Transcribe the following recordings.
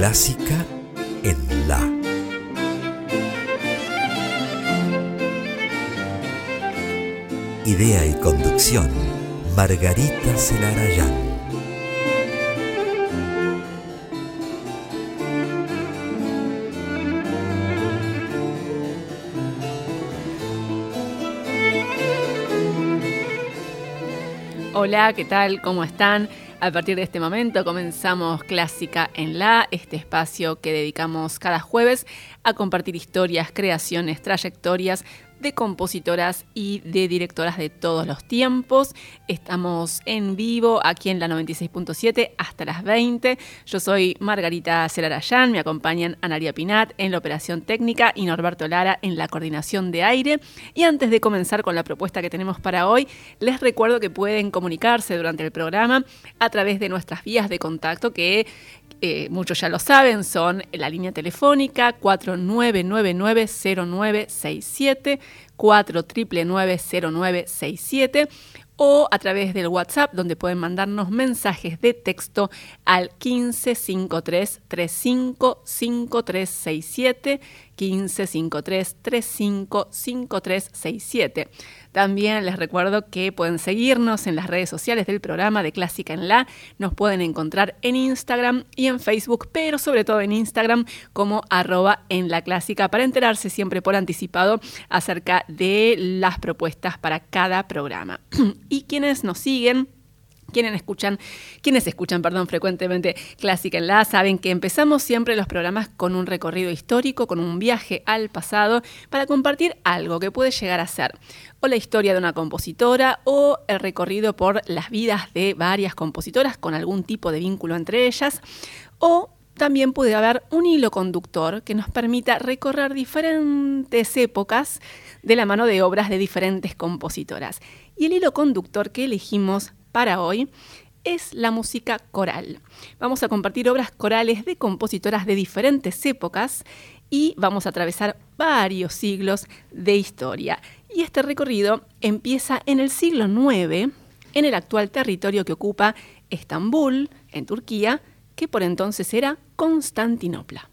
Clásica en La. Idea y conducción, Margarita Celarayán. Hola, ¿qué tal? ¿Cómo están? A partir de este momento comenzamos Clásica en La, este espacio que dedicamos cada jueves a compartir historias, creaciones, trayectorias de compositoras y de directoras de todos los tiempos. Estamos en vivo aquí en la 96.7 hasta las 20. Yo soy Margarita Celarayán, me acompañan Analia Pinat en la operación técnica y Norberto Lara en la coordinación de aire. Y antes de comenzar con la propuesta que tenemos para hoy, les recuerdo que pueden comunicarse durante el programa a través de nuestras vías de contacto que eh, muchos ya lo saben, son la línea telefónica 49990967, 49990967 o a través del WhatsApp donde pueden mandarnos mensajes de texto al 1553 355367 1553 355367. También les recuerdo que pueden seguirnos en las redes sociales del programa de Clásica en La. Nos pueden encontrar en Instagram y en Facebook, pero sobre todo en Instagram como arroba en la clásica para enterarse siempre por anticipado acerca de las propuestas para cada programa. y quienes nos siguen quienes escuchan, quienes escuchan, perdón, frecuentemente Clásica en la saben que empezamos siempre los programas con un recorrido histórico, con un viaje al pasado para compartir algo que puede llegar a ser o la historia de una compositora o el recorrido por las vidas de varias compositoras con algún tipo de vínculo entre ellas o también puede haber un hilo conductor que nos permita recorrer diferentes épocas de la mano de obras de diferentes compositoras. Y el hilo conductor que elegimos para hoy es la música coral. Vamos a compartir obras corales de compositoras de diferentes épocas y vamos a atravesar varios siglos de historia. Y este recorrido empieza en el siglo IX, en el actual territorio que ocupa Estambul, en Turquía, que por entonces era Constantinopla.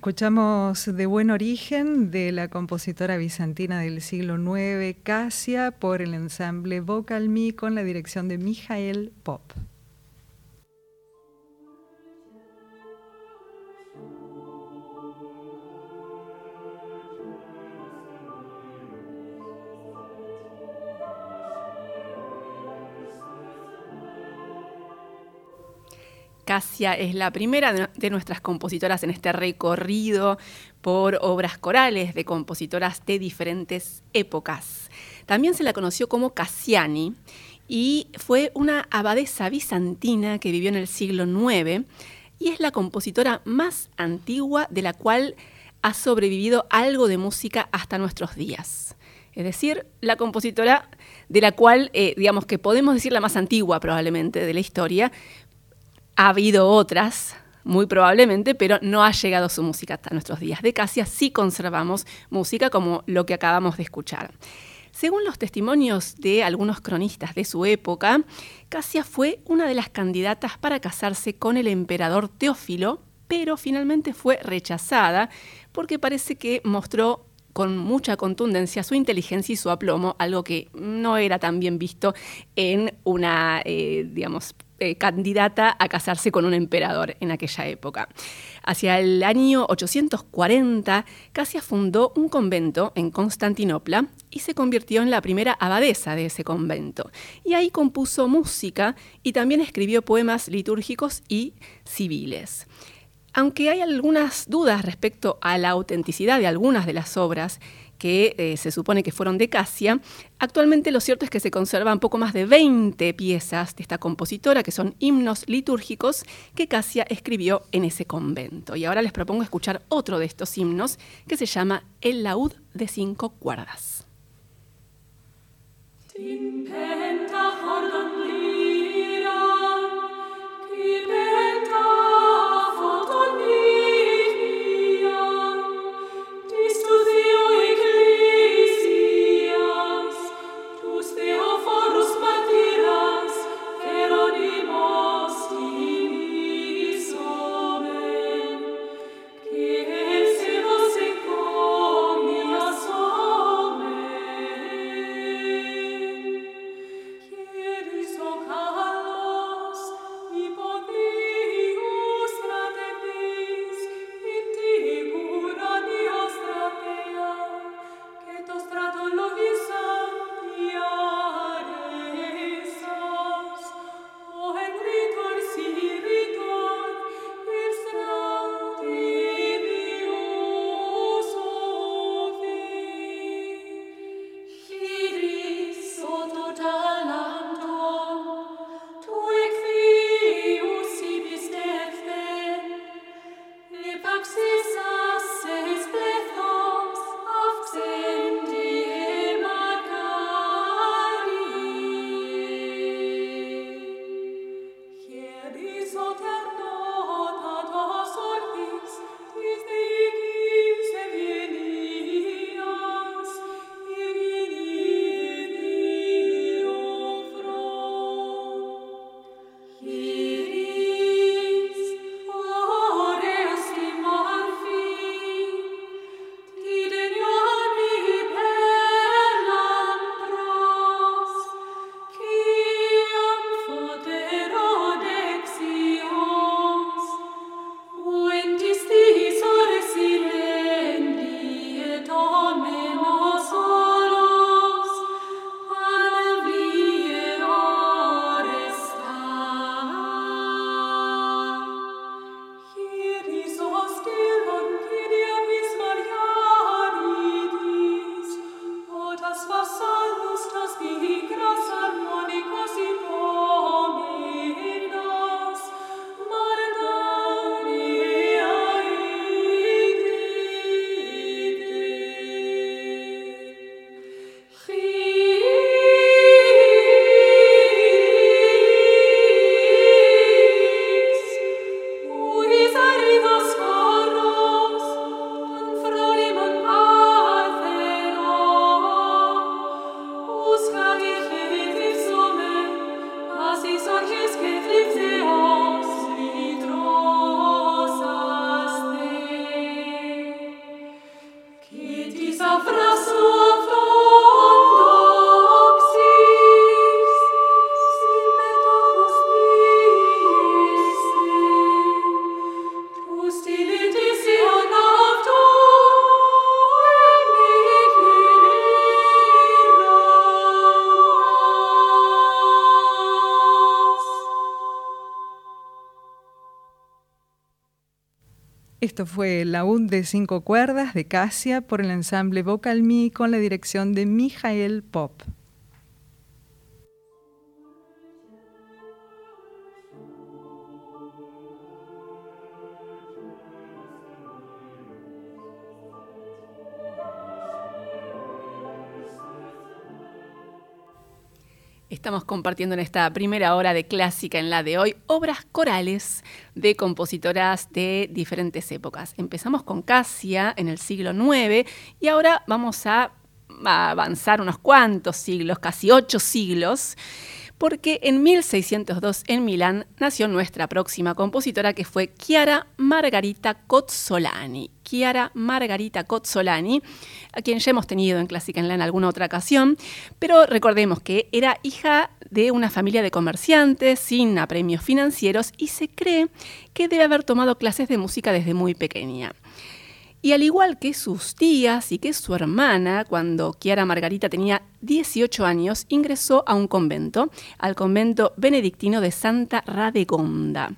Escuchamos de buen origen de la compositora bizantina del siglo IX, Casia, por el ensamble Vocal Me con la dirección de Mijael Pop. Es la primera de nuestras compositoras en este recorrido por obras corales de compositoras de diferentes épocas. También se la conoció como Cassiani y fue una abadesa bizantina que vivió en el siglo IX y es la compositora más antigua de la cual ha sobrevivido algo de música hasta nuestros días. Es decir, la compositora de la cual, eh, digamos que podemos decir la más antigua probablemente de la historia, Ha habido otras, muy probablemente, pero no ha llegado su música hasta nuestros días. De Casia sí conservamos música como lo que acabamos de escuchar. Según los testimonios de algunos cronistas de su época, Casia fue una de las candidatas para casarse con el emperador Teófilo, pero finalmente fue rechazada porque parece que mostró con mucha contundencia su inteligencia y su aplomo, algo que no era tan bien visto en una, eh, digamos, eh, candidata a casarse con un emperador en aquella época. Hacia el año 840, Casia fundó un convento en Constantinopla y se convirtió en la primera abadesa de ese convento. Y ahí compuso música y también escribió poemas litúrgicos y civiles. Aunque hay algunas dudas respecto a la autenticidad de algunas de las obras, que eh, se supone que fueron de Casia. Actualmente lo cierto es que se conservan poco más de 20 piezas de esta compositora, que son himnos litúrgicos que Casia escribió en ese convento. Y ahora les propongo escuchar otro de estos himnos que se llama El laúd de cinco cuerdas. Esto fue la UND de cinco cuerdas de Casia por el ensamble Vocal Me con la dirección de Mijael Pop. Compartiendo en esta primera hora de clásica en la de hoy obras corales de compositoras de diferentes épocas. Empezamos con Casia en el siglo IX y ahora vamos a, avanzar unos cuantos siglos, casi ocho siglos, porque en 1602 en Milán nació nuestra próxima compositora que fue Chiara Margarita Cozzolani. Chiara Margarita Cozzolani, a quien ya hemos tenido en Clásica en la en alguna otra ocasión, pero recordemos que era hija de una familia de comerciantes sin apremios financieros y se cree que debe haber tomado clases de música desde muy pequeña. Y al igual que sus tías y que su hermana, cuando Chiara Margarita tenía 18 años, ingresó a un convento, al convento benedictino de Santa Radegonda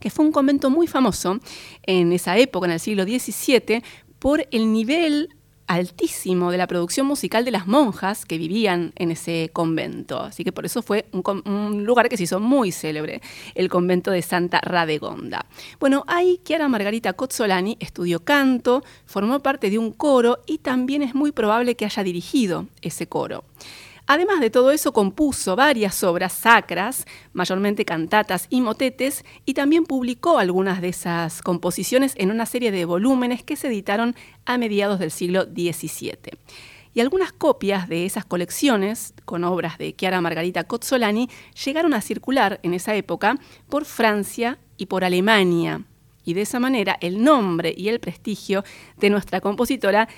que fue un convento muy famoso en esa época, en el siglo XVII, por el nivel altísimo de la producción musical de las monjas que vivían en ese convento. Así que por eso fue un, lugar que se hizo muy célebre, el convento de Santa Radegonda. Bueno, ahí Chiara Margarita Cozzolani estudió canto, formó parte de un coro y también es muy probable que haya dirigido ese coro. Además de todo eso, compuso varias obras sacras, mayormente cantatas y motetes, y también publicó algunas de esas composiciones en una serie de volúmenes que se editaron a mediados del siglo XVII. Y algunas copias de esas colecciones, con obras de Chiara Margarita Cozzolani, llegaron a circular en esa época por Francia y por Alemania. Y de esa manera el nombre y el prestigio de nuestra compositora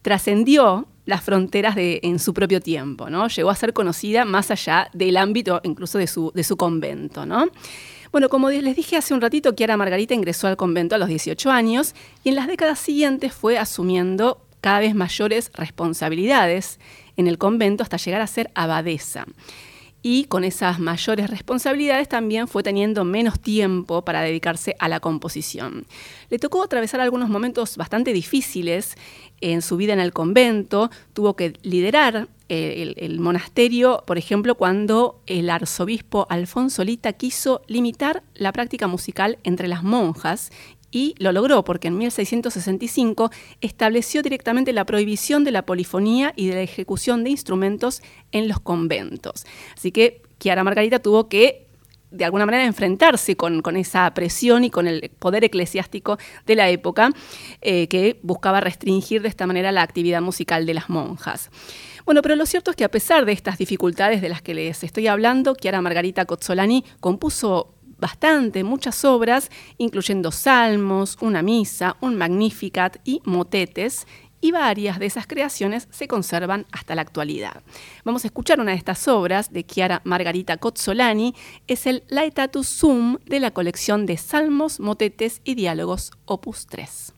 trascendió las fronteras de, en su propio tiempo, ¿no? Llegó a ser conocida más allá del ámbito incluso de su, de su convento, ¿no? Bueno, como les dije hace un ratito, Chiara Margarita ingresó al convento a los 18 años y en las décadas siguientes fue asumiendo cada vez mayores responsabilidades en el convento hasta llegar a ser abadesa y con esas mayores responsabilidades también fue teniendo menos tiempo para dedicarse a la composición. Le tocó atravesar algunos momentos bastante difíciles en su vida en el convento, tuvo que liderar eh, el, monasterio, por ejemplo, cuando el arzobispo Alfonso Lita quiso limitar la práctica musical entre las monjas y lo logró porque en 1665 estableció directamente la prohibición de la polifonía y de la ejecución de instrumentos en los conventos. Así que Chiara Margarita tuvo que de alguna manera enfrentarse con, esa presión y con el poder eclesiástico de la época eh, que buscaba restringir de esta manera la actividad musical de las monjas. Bueno, pero lo cierto es que a pesar de estas dificultades de las que les estoy hablando, Chiara Margarita Cozzolani compuso bastante, muchas obras, incluyendo salmos, una misa, un magnificat y motetes, y varias de esas creaciones se conservan hasta la actualidad. Vamos a escuchar una de estas obras de Chiara Margarita Cozzolani, es el Laetatus Sum de la colección de Salmos, Motetes y Diálogos, opus 3.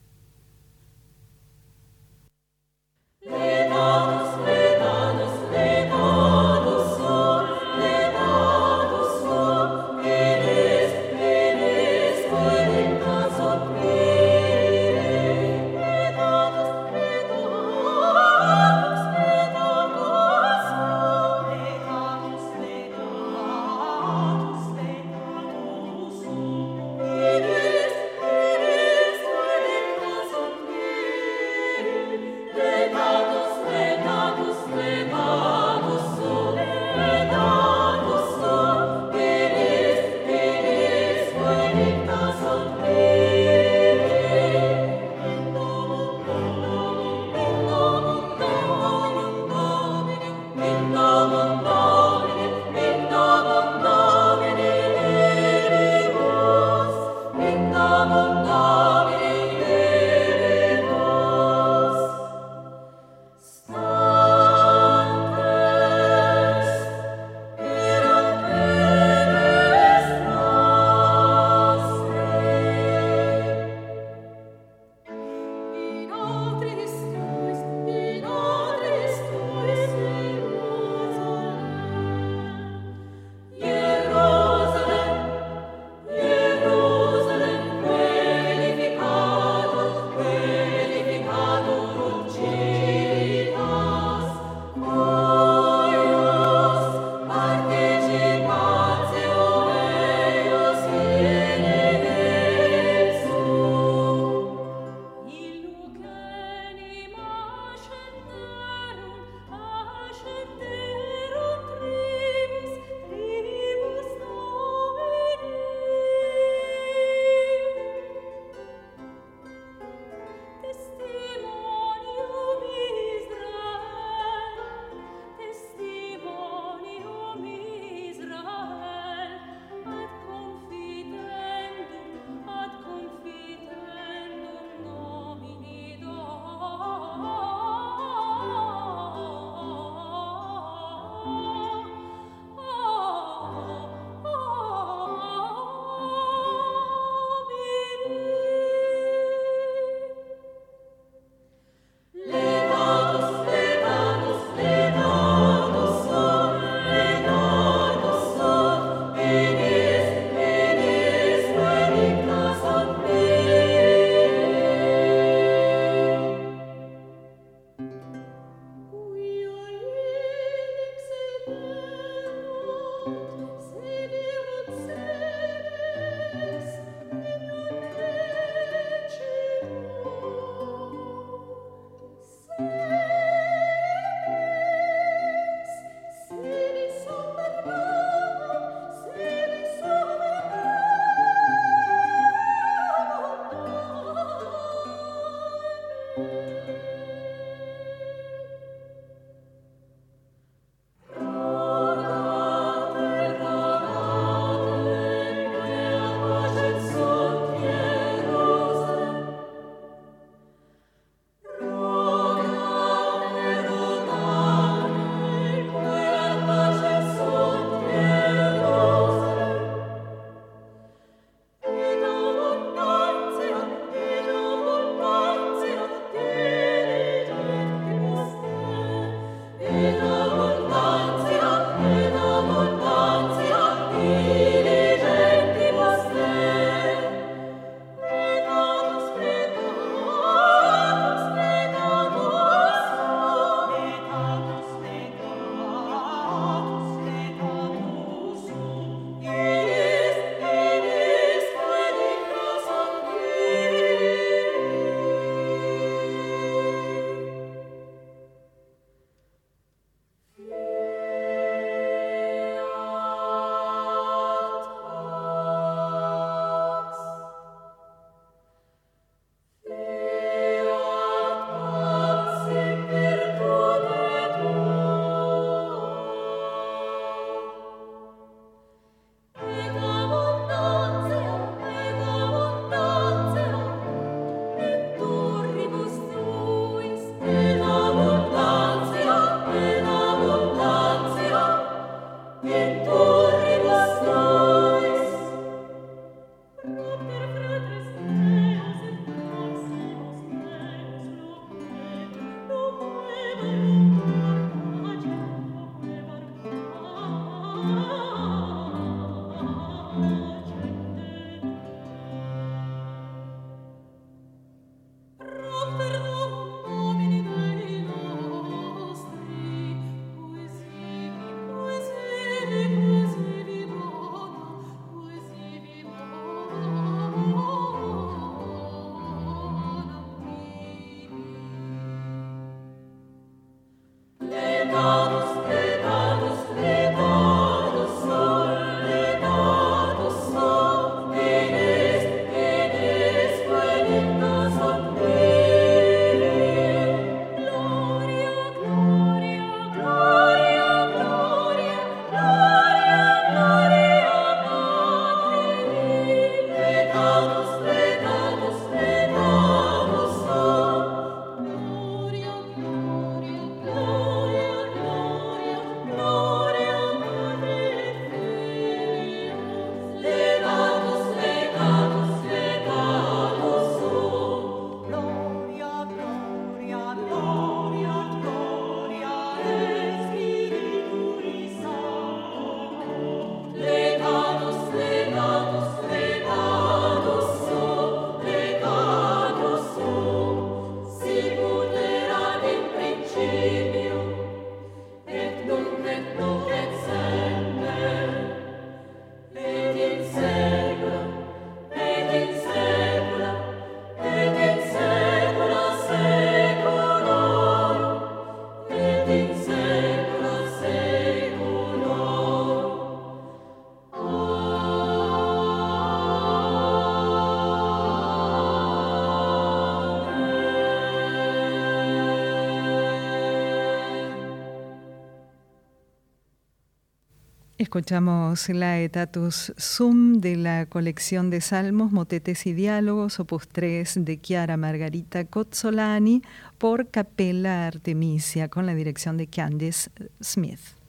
Escuchamos la Etatus Sum de la colección de salmos, motetes y diálogos, opus 3 de Chiara Margarita Cozzolani por Capella Artemisia con la dirección de Candice Smith.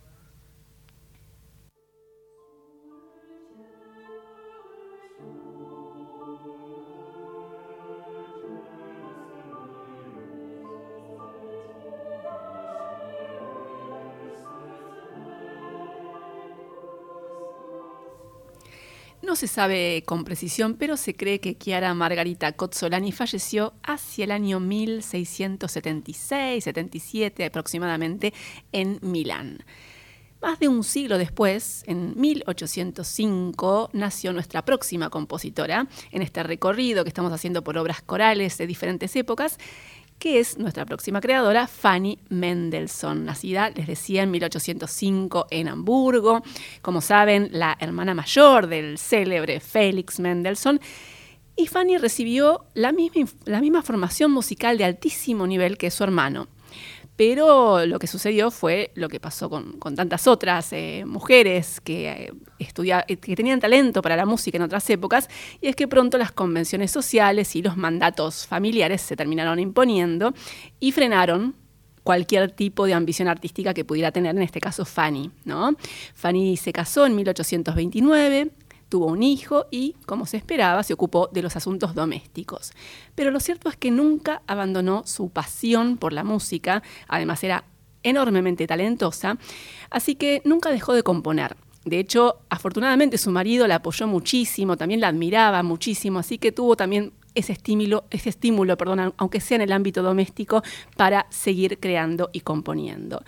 Se sabe con precisión, pero se cree que Chiara Margarita Cozzolani falleció hacia el año 1676-77 aproximadamente en Milán. Más de un siglo después, en 1805, nació nuestra próxima compositora en este recorrido que estamos haciendo por obras corales de diferentes épocas que es nuestra próxima creadora, Fanny Mendelssohn, nacida, les decía, en 1805 en Hamburgo, como saben, la hermana mayor del célebre Félix Mendelssohn. Y Fanny recibió la misma, la misma formación musical de altísimo nivel que su hermano. Pero lo que sucedió fue lo que pasó con, tantas otras eh, mujeres que, eh, eh, que tenían talento para la música en otras épocas, y es que pronto las convenciones sociales y los mandatos familiares se terminaron imponiendo y frenaron cualquier tipo de ambición artística que pudiera tener, en este caso Fanny. ¿no? Fanny se casó en 1829, tuvo un hijo y, como se esperaba, se ocupó de los asuntos domésticos. Pero lo cierto es que nunca abandonó su pasión por la música, además era enormemente talentosa, así que nunca dejó de componer. De hecho, afortunadamente su marido la apoyó muchísimo, también la admiraba muchísimo, así que tuvo también ese estímulo, ese estímulo, perdón, aunque sea en el ámbito doméstico, para seguir creando y componiendo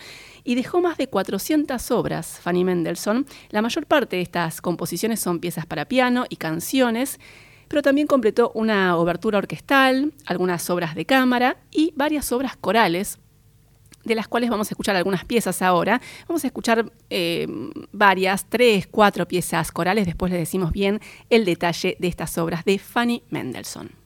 y dejó más de 400 obras, Fanny Mendelssohn. La mayor parte de estas composiciones son piezas para piano y canciones, pero también completó una obertura orquestal, algunas obras de cámara y varias obras corales, de las cuales vamos a escuchar algunas piezas ahora. Vamos a escuchar eh, varias, tres, cuatro piezas corales, después les decimos bien el detalle de estas obras de Fanny Mendelssohn.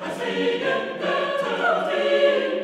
Als Segen, bitte, Segen!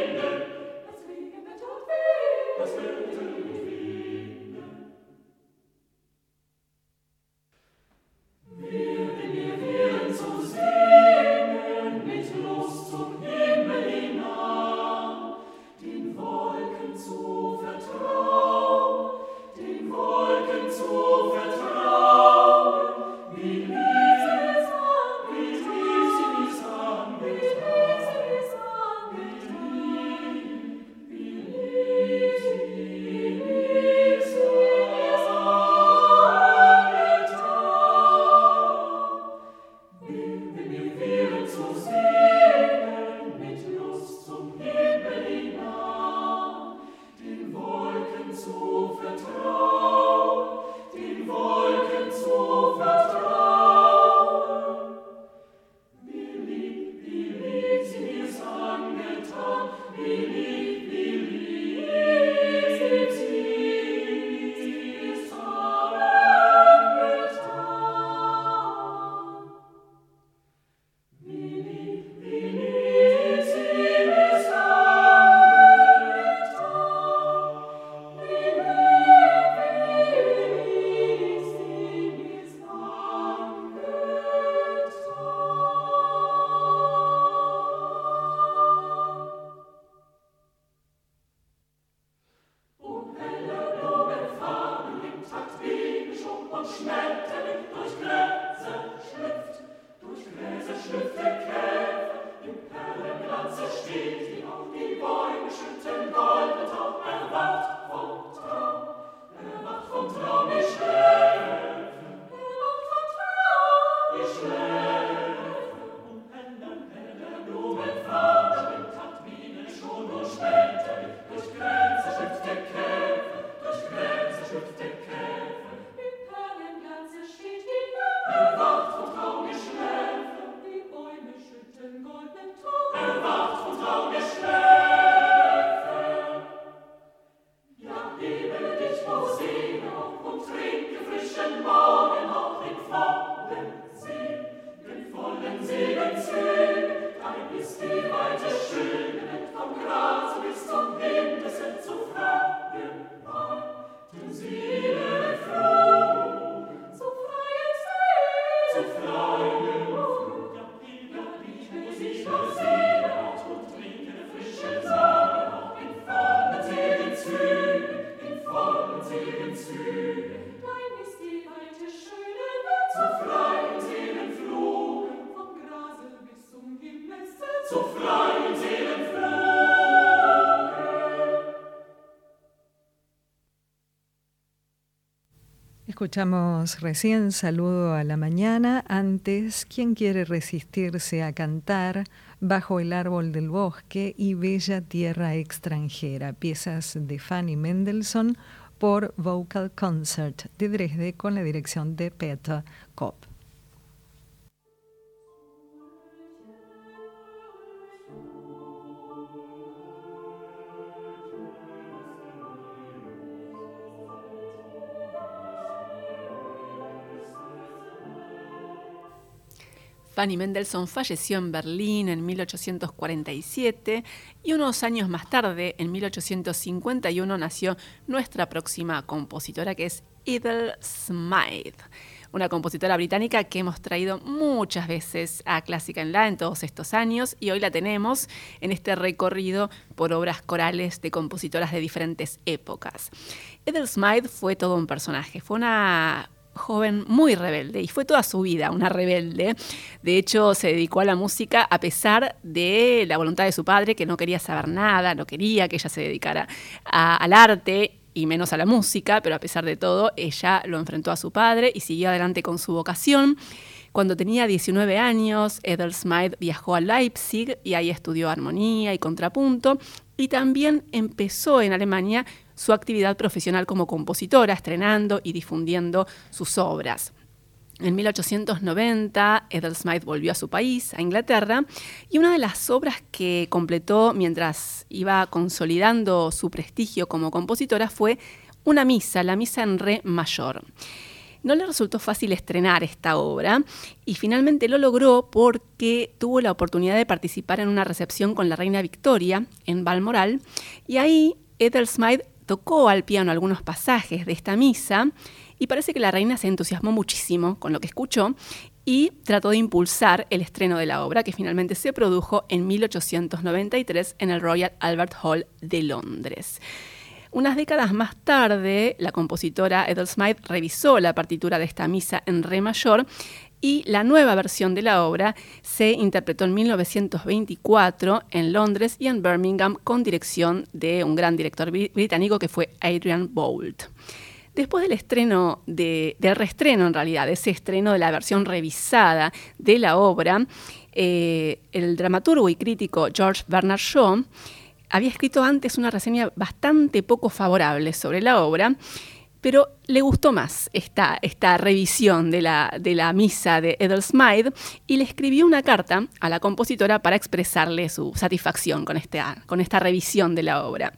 flying. Escuchamos recién Saludo a la Mañana. Antes, ¿quién quiere resistirse a cantar Bajo el Árbol del Bosque y Bella Tierra Extranjera? Piezas de Fanny Mendelssohn por Vocal Concert de Dresde con la dirección de Peter Kopp. Fanny Mendelssohn falleció en Berlín en 1847 y unos años más tarde, en 1851, nació nuestra próxima compositora que es Edel Smythe, una compositora británica que hemos traído muchas veces a Clásica en La en todos estos años y hoy la tenemos en este recorrido por obras corales de compositoras de diferentes épocas. Edel Smythe fue todo un personaje, fue una joven muy rebelde y fue toda su vida una rebelde. De hecho, se dedicó a la música a pesar de la voluntad de su padre, que no quería saber nada, no quería que ella se dedicara al arte y menos a la música, pero a pesar de todo, ella lo enfrentó a su padre y siguió adelante con su vocación. Cuando tenía 19 años, Ethel Smythe viajó a Leipzig y ahí estudió armonía y contrapunto y también empezó en Alemania su actividad profesional como compositora, estrenando y difundiendo sus obras. En 1890, Ethel Smythe volvió a su país, a Inglaterra, y una de las obras que completó mientras iba consolidando su prestigio como compositora fue una misa, la misa en re mayor. No le resultó fácil estrenar esta obra y finalmente lo logró porque tuvo la oportunidad de participar en una recepción con la reina Victoria en Balmoral y ahí Ethel Smythe tocó al piano algunos pasajes de esta misa y parece que la reina se entusiasmó muchísimo con lo que escuchó y trató de impulsar el estreno de la obra que finalmente se produjo en 1893 en el Royal Albert Hall de Londres. Unas décadas más tarde, la compositora Ethel Smythe revisó la partitura de esta misa en re mayor y la nueva versión de la obra se interpretó en 1924 en Londres y en Birmingham con dirección de un gran director británico que fue Adrian Boult. Después del estreno, del reestreno en realidad, de ese estreno de la versión revisada de la obra, eh, el dramaturgo y crítico George Bernard Shaw había escrito antes una reseña bastante poco favorable sobre la obra, pero le gustó más esta, revisión de la, misa de Edel Smythe y le escribió una carta a la compositora para expresarle su satisfacción con esta, revisión de la obra.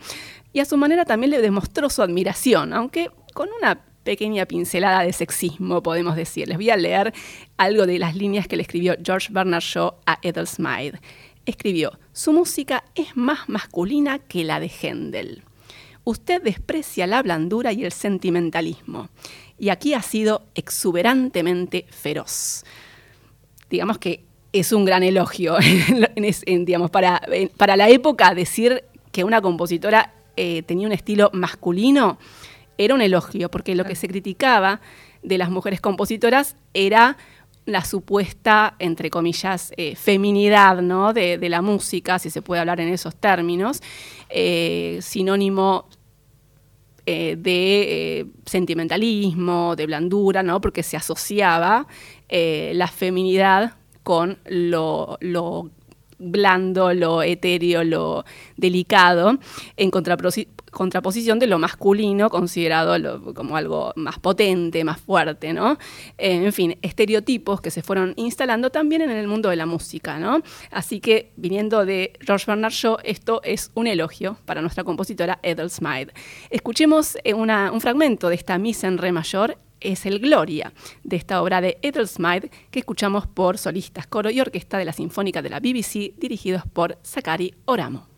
Y a su manera también le demostró su admiración, aunque con una pequeña pincelada de sexismo, podemos decir. Les voy a leer algo de las líneas que le escribió George Bernard Shaw a Ethel Smythe. Escribió, su música es más masculina que la de Händel. Usted desprecia la blandura y el sentimentalismo, y aquí ha sido exuberantemente feroz. Digamos que es un gran elogio, digamos, para, para la época decir que una compositora eh, tenía un estilo masculino era un elogio, porque lo que se criticaba de las mujeres compositoras era la supuesta, entre comillas, eh, feminidad ¿no? De, la música, si se puede hablar en esos términos, eh, sinónimo eh, de sentimentalismo, de blandura, ¿no? porque se asociaba la feminidad con lo, blando, lo etéreo, lo delicado, en contraposición de lo masculino, considerado como algo más potente, más fuerte, ¿no? Eh, en fin, estereotipos que se fueron instalando también en el mundo de la música, ¿no? Así que, viniendo de George Bernard Shaw, esto es un elogio para nuestra compositora Ethel Smythe. Escuchemos eh, un fragmento de esta misa en re mayor es el Gloria, de esta obra de Ethel Smythe que escuchamos por solistas, coro y orquesta de la Sinfónica de la BBC, dirigidos por Zachary Oramo.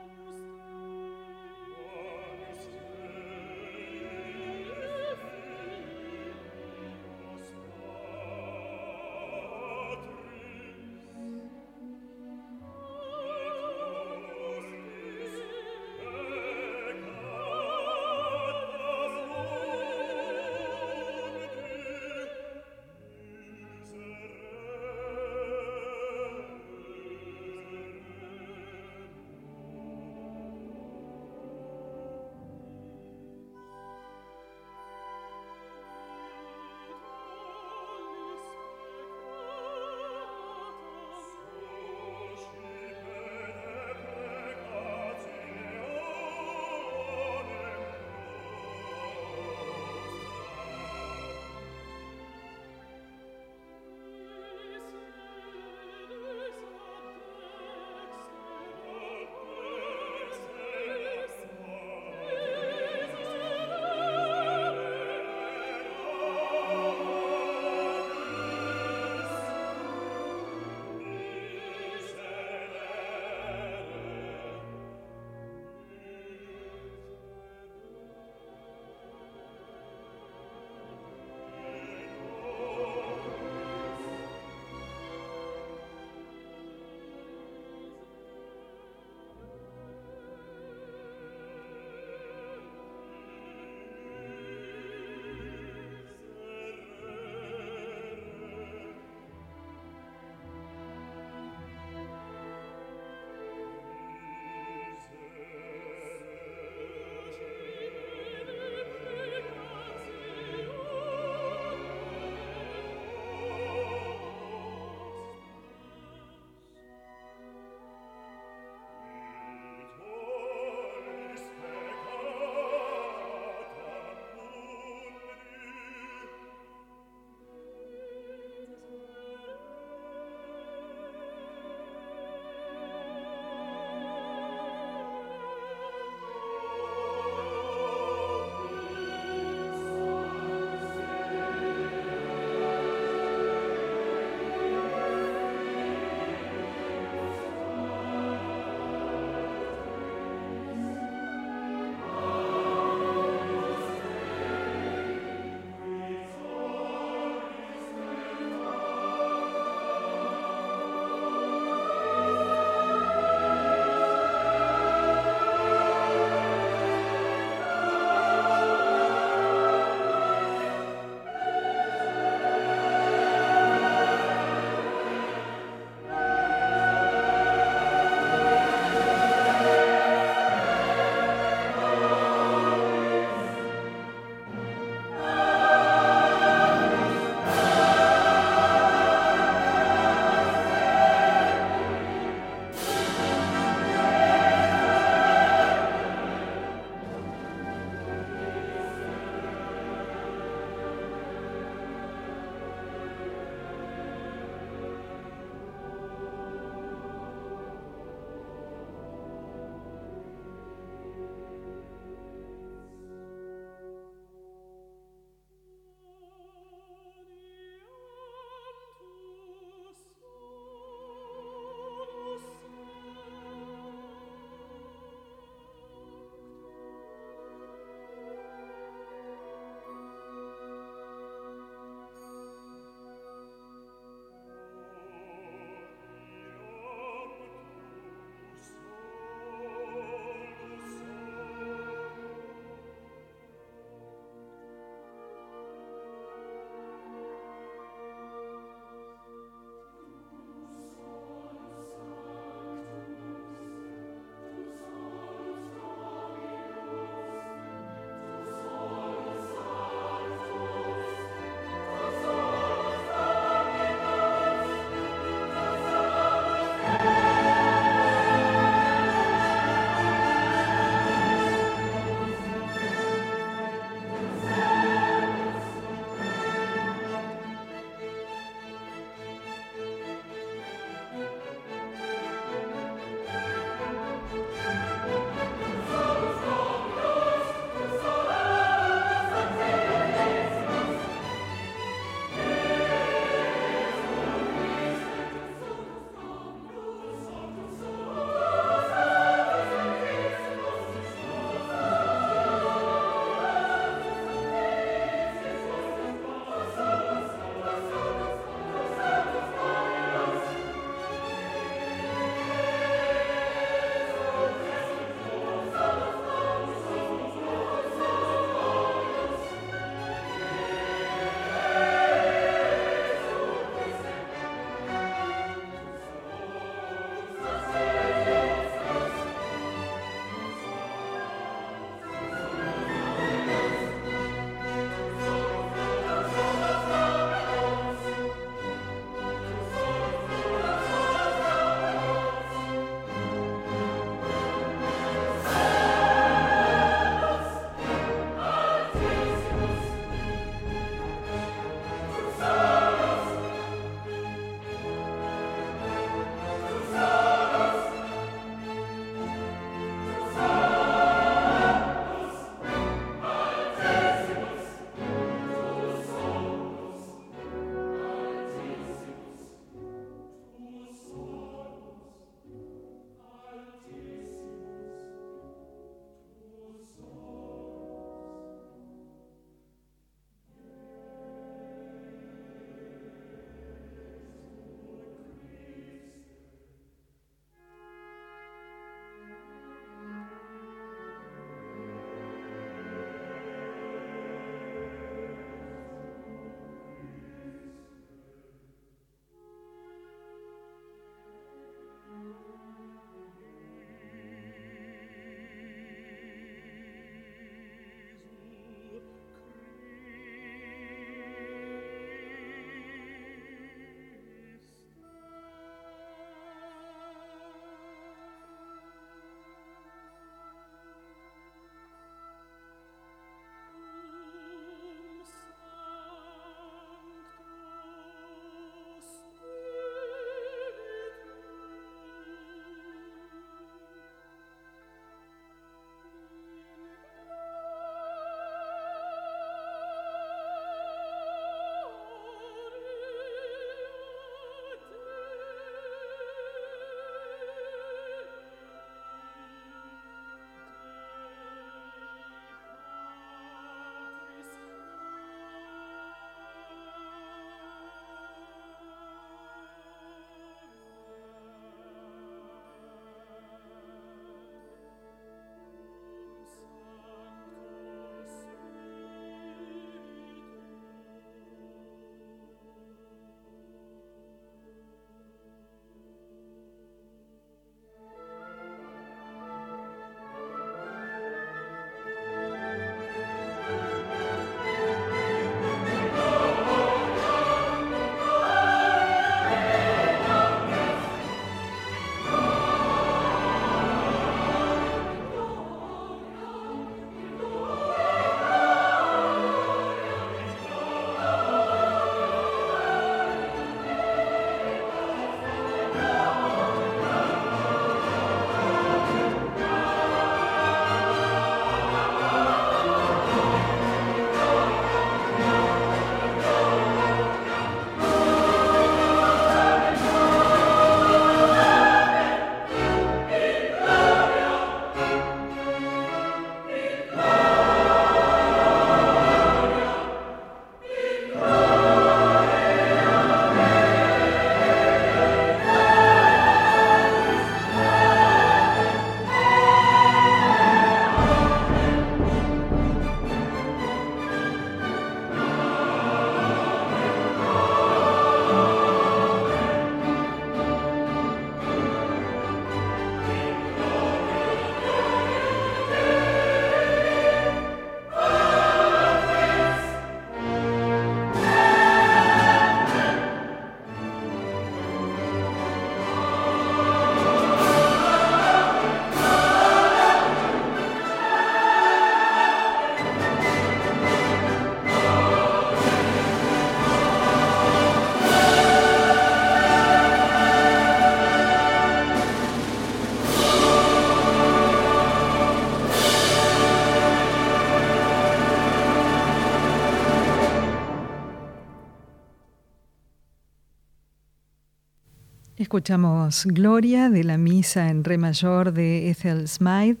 Escuchamos Gloria de la Misa en Re mayor de Ethel Smythe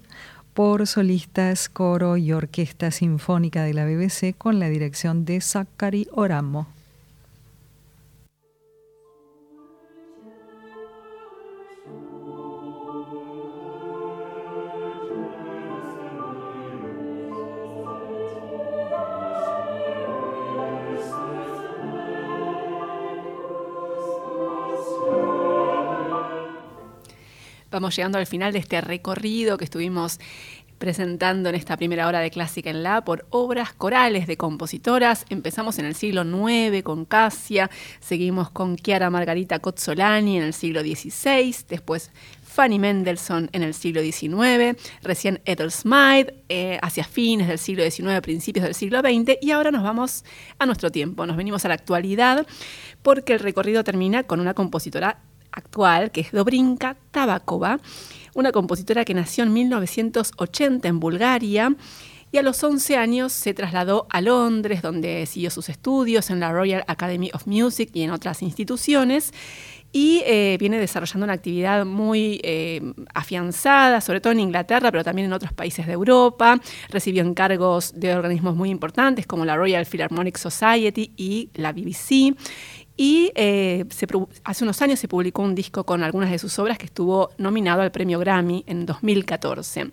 por solistas, coro y orquesta sinfónica de la BBC con la dirección de Zachary Oramo. Vamos llegando al final de este recorrido que estuvimos presentando en esta primera hora de Clásica en La por obras corales de compositoras. Empezamos en el siglo IX con Cassia, seguimos con Chiara Margarita Cozzolani en el siglo XVI, después Fanny Mendelssohn en el siglo XIX, recién Ethel Smythe eh, hacia fines del siglo XIX, principios del siglo XX, y ahora nos vamos a nuestro tiempo, nos venimos a la actualidad, porque el recorrido termina con una compositora actual, que es Dobrinka Tabakova, una compositora que nació en 1980 en Bulgaria y a los 11 años se trasladó a Londres, donde siguió sus estudios en la Royal Academy of Music y en otras instituciones. Y eh, viene desarrollando una actividad muy eh, afianzada, sobre todo en Inglaterra, pero también en otros países de Europa. Recibió encargos de organismos muy importantes como la Royal Philharmonic Society y la BBC. Y eh, hace unos años se publicó un disco con algunas de sus obras que estuvo nominado al premio Grammy en 2014.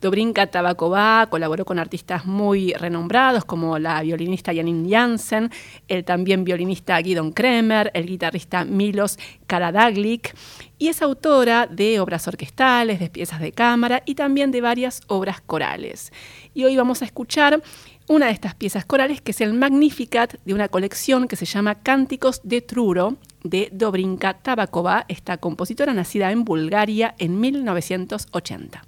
Dobrinka Tabakova colaboró con artistas muy renombrados como la violinista Janine Jansen, el también violinista Guidon Kremer, el guitarrista Milos Karadaglik y es autora de obras orquestales, de piezas de cámara y también de varias obras corales. Y hoy vamos a escuchar una de estas piezas corales, que es el Magnificat de una colección que se llama Cánticos de Truro, de Dobrinka Tabakova, esta compositora nacida en Bulgaria en 1980.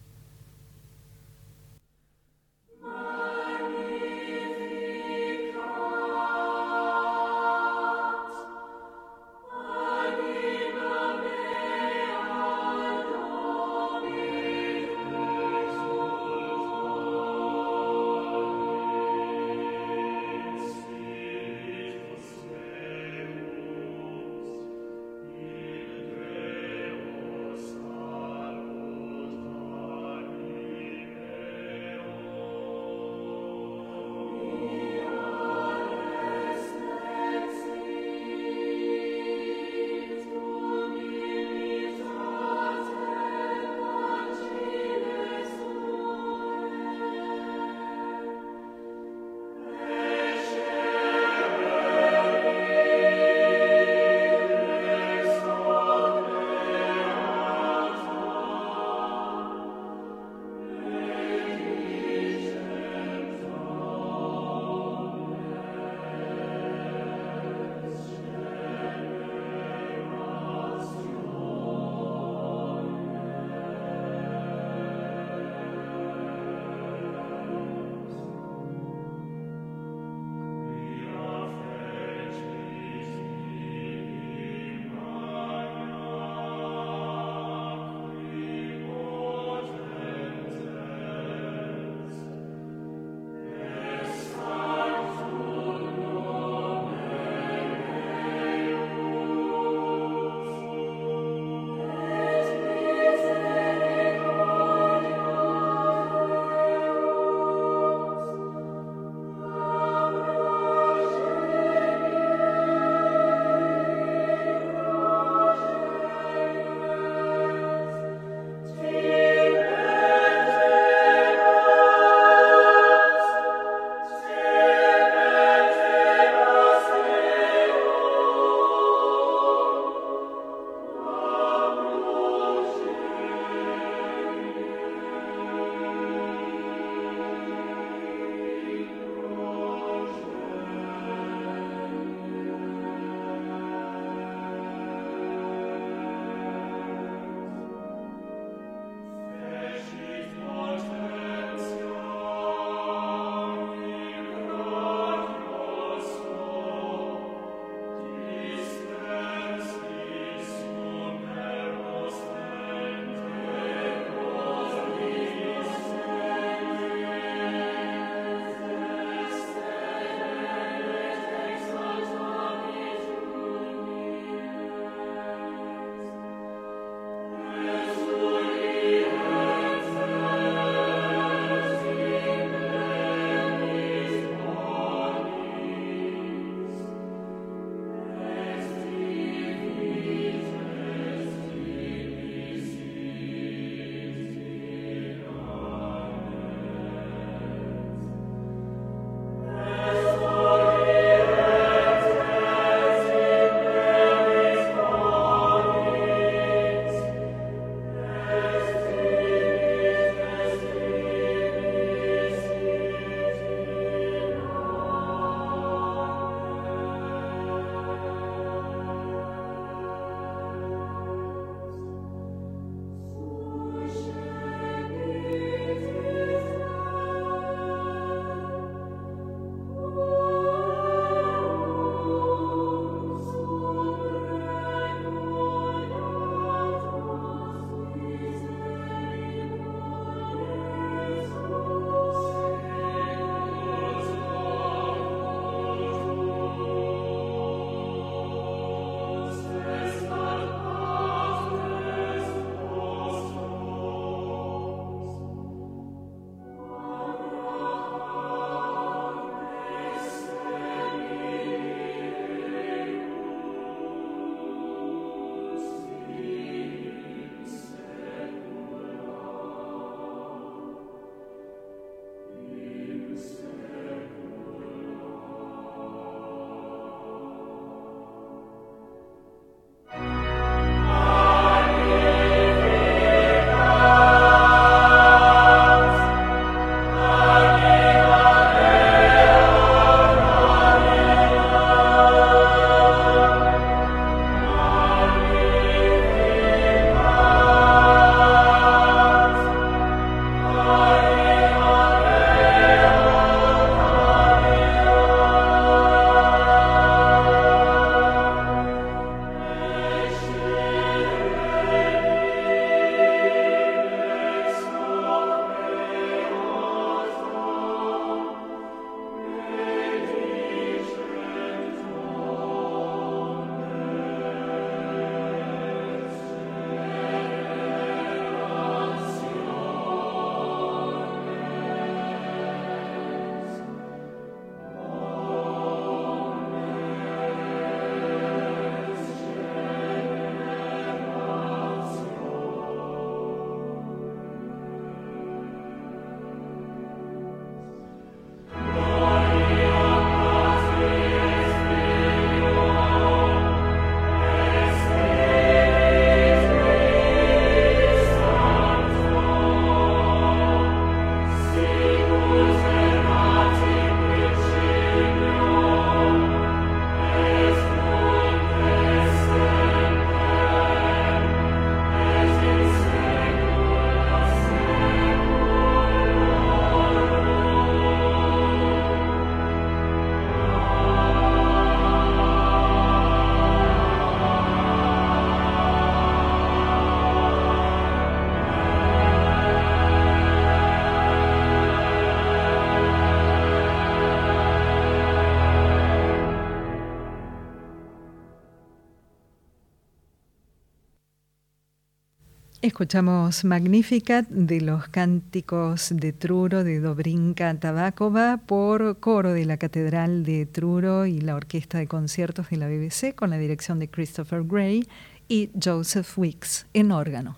Escuchamos Magnificat de los cánticos de Truro de Dobrinka Tabakova por coro de la Catedral de Truro y la Orquesta de Conciertos de la BBC con la dirección de Christopher Gray y Joseph Wicks en órgano.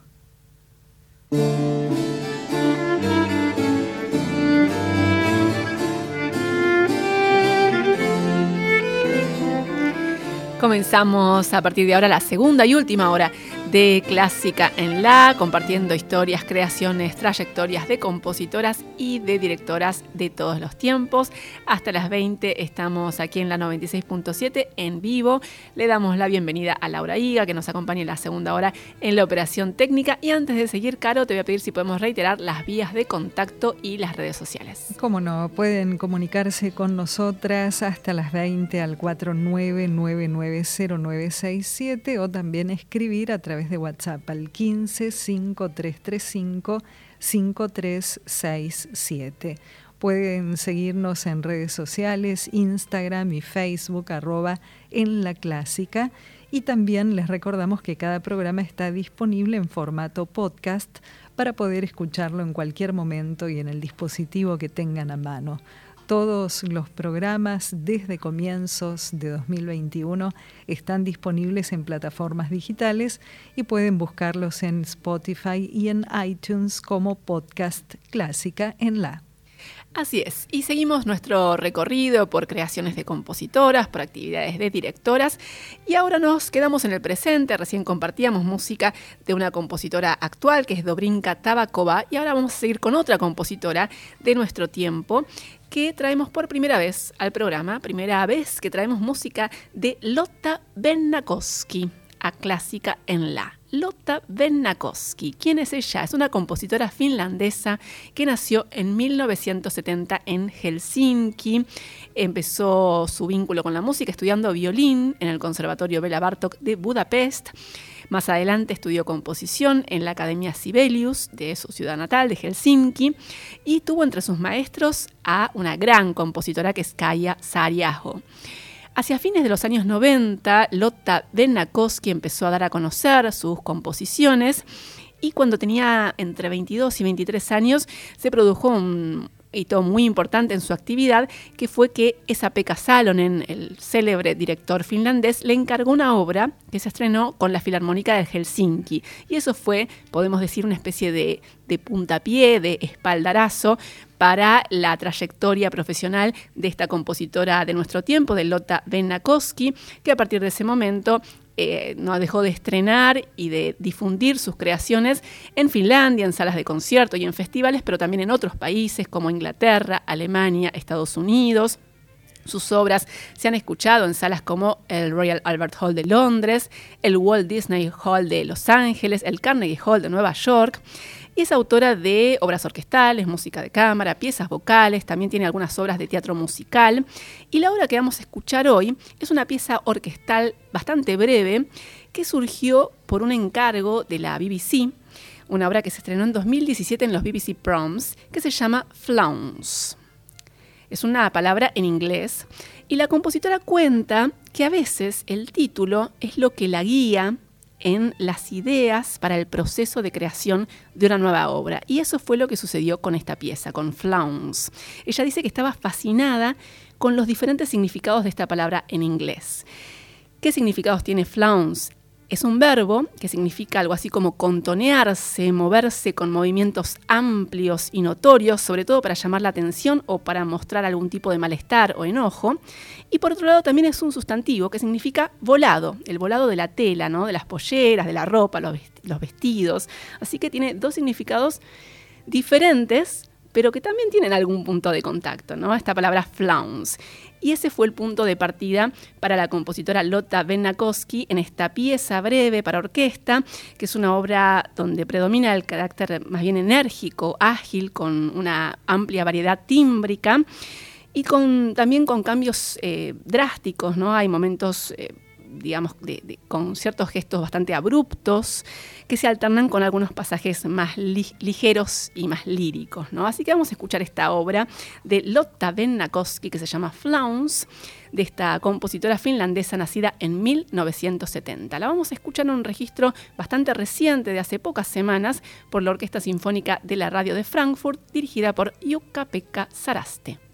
Comenzamos a partir de ahora la segunda y última hora de Clásica en La, compartiendo historias, creaciones, trayectorias de compositoras y de directoras de todos los tiempos. Hasta las 20 estamos aquí en la 96.7 en vivo. Le damos la bienvenida a Laura Higa, que nos acompaña en la segunda hora en la operación técnica. Y antes de seguir, Caro, te voy a pedir si podemos reiterar las vías de contacto y las redes sociales. Cómo no, pueden comunicarse con nosotras hasta las 20 al 49990967 o también escribir a través de WhatsApp al 15 5335 5367. Pueden seguirnos en redes sociales, Instagram y Facebook, arroba en la clásica. Y también les recordamos que cada programa está disponible en formato podcast para poder escucharlo en cualquier momento y en el dispositivo que tengan a mano. Todos los programas desde comienzos de 2021 están disponibles en plataformas digitales y pueden buscarlos en Spotify y en iTunes como podcast clásica en la. Así es, y seguimos nuestro recorrido por creaciones de compositoras, por actividades de directoras, y ahora nos quedamos en el presente, recién compartíamos música de una compositora actual que es Dobrinka Tabakova, y ahora vamos a seguir con otra compositora de nuestro tiempo que traemos por primera vez al programa, primera vez que traemos música de Lotta Bennakowski a Clásica en La. Lotta Bennakowski. ¿Quién es ella? Es una compositora finlandesa que nació en 1970 en Helsinki. Empezó su vínculo con la música estudiando violín en el Conservatorio Bela Bartok de Budapest. Más adelante estudió composición en la Academia Sibelius de su ciudad natal, de Helsinki, y tuvo entre sus maestros a una gran compositora que es Kaya Sariajo. Hacia fines de los años 90, Lotta Benakowski empezó a dar a conocer sus composiciones y cuando tenía entre 22 y 23 años se produjo un, hito muy importante en su actividad, que fue que esa Pekka Salonen, el célebre director finlandés, le encargó una obra que se estrenó con la Filarmónica de Helsinki. Y eso fue, podemos decir, una especie de, de puntapié, de espaldarazo para la trayectoria profesional de esta compositora de nuestro tiempo, de Lotta Benakowski, que a partir de ese momento eh, no dejó de estrenar y de difundir sus creaciones en Finlandia, en salas de concierto y en festivales, pero también en otros países como Inglaterra, Alemania, Estados Unidos. Sus obras se han escuchado en salas como el Royal Albert Hall de Londres, el Walt Disney Hall de Los Ángeles, el Carnegie Hall de Nueva York y es autora de obras orquestales, música de cámara, piezas vocales, también tiene algunas obras de teatro musical. Y la obra que vamos a escuchar hoy es una pieza orquestal bastante breve que surgió por un encargo de la BBC, una obra que se estrenó en 2017 en los BBC Proms, que se llama Flounce. Es una palabra en inglés y la compositora cuenta que a veces el título es lo que la guía en las ideas para el proceso de creación de una nueva obra. Y eso fue lo que sucedió con esta pieza, con Flounce. Ella dice que estaba fascinada con los diferentes significados de esta palabra en inglés. ¿Qué significados tiene Flounce? Es un verbo que significa algo así como contonearse, moverse con movimientos amplios y notorios, sobre todo para llamar la atención o para mostrar algún tipo de malestar o enojo. Y por otro lado también es un sustantivo que significa volado, el volado de la tela, de las polleras, de la ropa, los vestidos. Así que tiene dos significados diferentes pero que también tienen algún punto de contacto, ¿no? Esta palabra flounce. Y ese fue el punto de partida para la compositora Lotta Benakowski en esta pieza breve para orquesta, que es una obra donde predomina el carácter más bien enérgico, ágil, con una amplia variedad tímbrica y con, también con cambios eh, drásticos, ¿no? Hay momentos... Eh, digamos, con ciertos gestos bastante abruptos, que se alternan con algunos pasajes más ligeros y más líricos. ¿no? Así que vamos a escuchar esta obra de Lotta Bennakoski que se llama Flowns, de esta compositora finlandesa nacida en 1970. La vamos a escuchar en un registro bastante reciente de hace pocas semanas por la Orquesta Sinfónica de la Radio de Frankfurt, dirigida por Jukka-Pekka Saraste.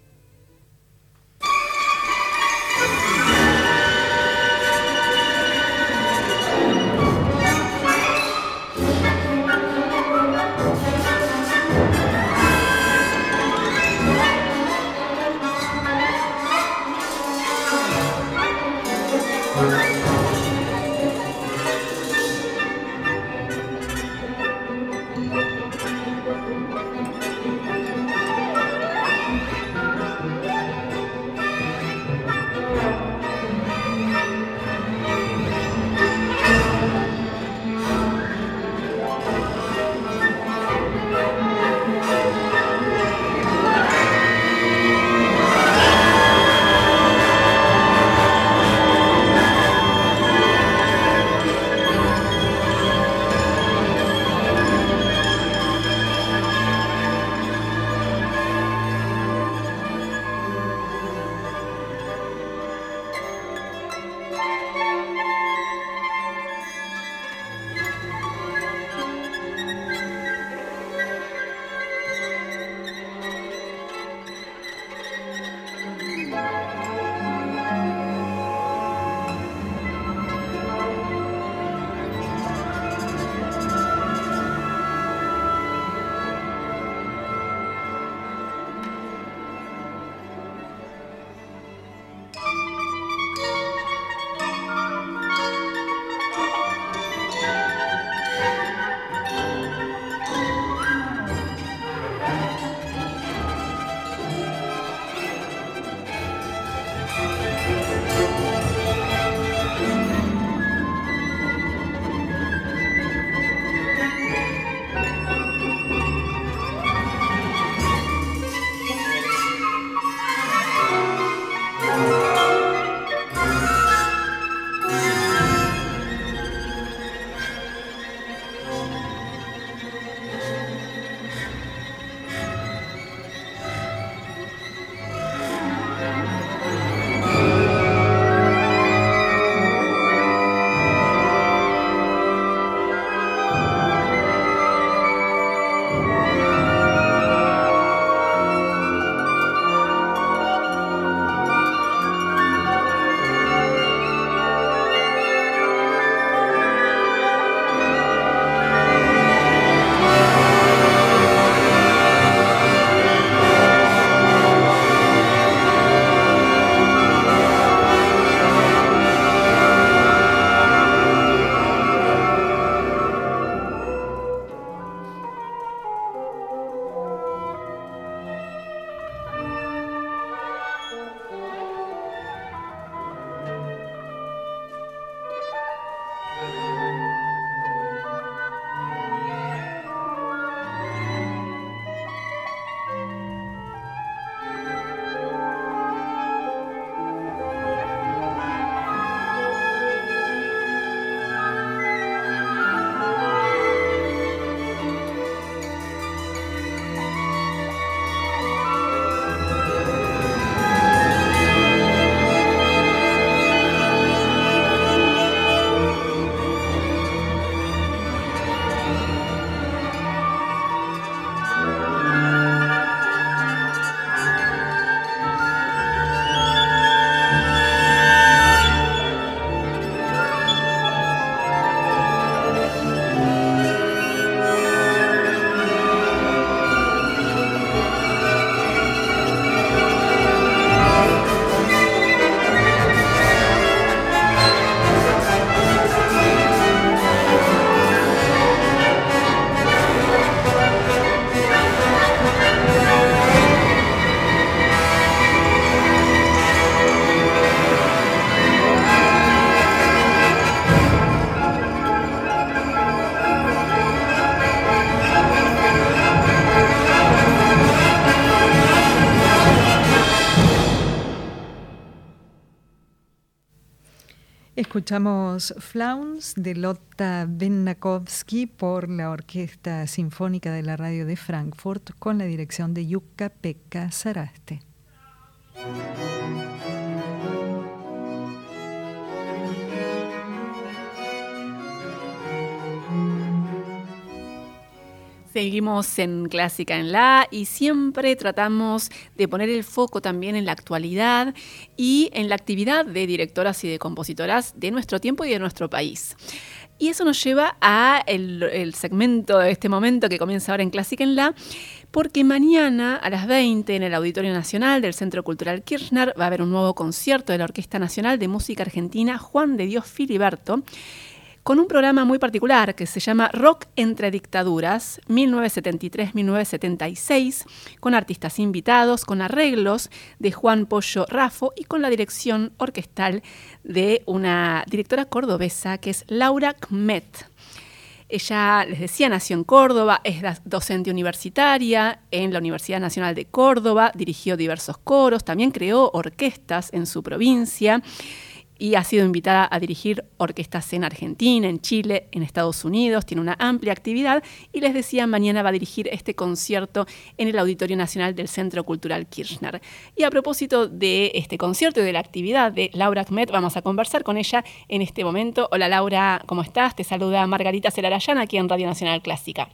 Escuchamos Flowns de Lotta Bennakovsky por la Orquesta Sinfónica de la Radio de Frankfurt con la dirección de Jukka Pekka Saraste. Seguimos en Clásica en la y siempre tratamos de poner el foco también en la actualidad y en la actividad de directoras y de compositoras de nuestro tiempo y de nuestro país. Y eso nos lleva a el, segmento de este momento que comienza ahora en Clásica en la, porque mañana a las 20 en el Auditorio Nacional del Centro Cultural Kirchner va a haber un nuevo concierto de la Orquesta Nacional de Música Argentina Juan de Dios Filiberto con un programa muy particular que se llama Rock entre Dictaduras, 1973-1976, con artistas invitados, con arreglos de Juan Pollo Rafo y con la dirección orquestal de una directora cordobesa que es Laura Kmet. Ella, les decía, nació en Córdoba, es docente universitaria en la Universidad Nacional de Córdoba, dirigió diversos coros, también creó orquestas en su provincia y ha sido invitada a dirigir orquestas en Argentina, en Chile, en Estados Unidos, tiene una amplia actividad y les decía, mañana va a dirigir este concierto en el Auditorio Nacional del Centro Cultural Kirchner. Y a propósito de este concierto y de la actividad de Laura Kmet, vamos a conversar con ella en este momento. Hola Laura, ¿cómo estás? Te saluda Margarita Celarayán aquí en Radio Nacional Clásica.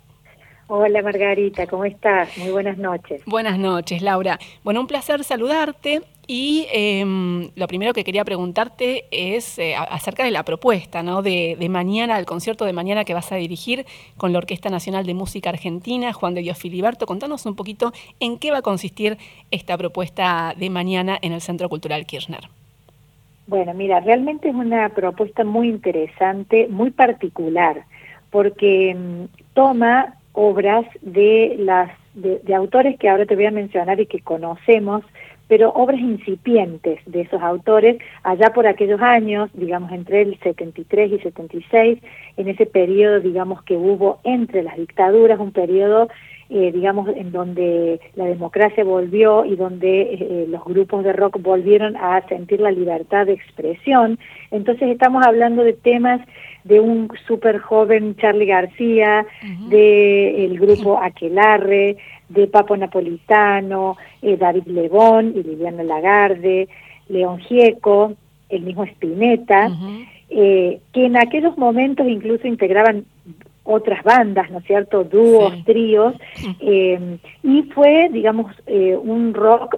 Hola Margarita, ¿cómo estás? Muy buenas noches. Buenas noches, Laura. Bueno, un placer saludarte y em, lo primero que quería preguntarte es eh, acerca de la propuesta ¿no? de, mañana, el concierto de mañana que vas a dirigir con la Orquesta Nacional de Música Argentina, Juan de Dios Filiberto. Contanos un poquito en qué va a consistir esta propuesta de mañana en el Centro Cultural Kirchner. Bueno, mira, realmente es una propuesta muy interesante, muy particular, porque em, toma obras de las de, autores que ahora te voy a mencionar y que conocemos, pero obras incipientes de esos autores allá por aquellos años, digamos entre el 73 y 76, en ese periodo, digamos que hubo entre las dictaduras, un periodo eh, digamos, en donde la democracia volvió y donde eh, los grupos de rock volvieron a sentir la libertad de expresión. Entonces estamos hablando de temas de un súper joven Charlie García, de el grupo Aquelarre, de Papo Napolitano, eh, David Lebón y Liliana Lagarde, León Gieco, el mismo Spinetta, que en aquellos momentos incluso integraban otras bandas, ¿no es cierto?, dúos, tríos, eh, y fue, digamos, eh, un rock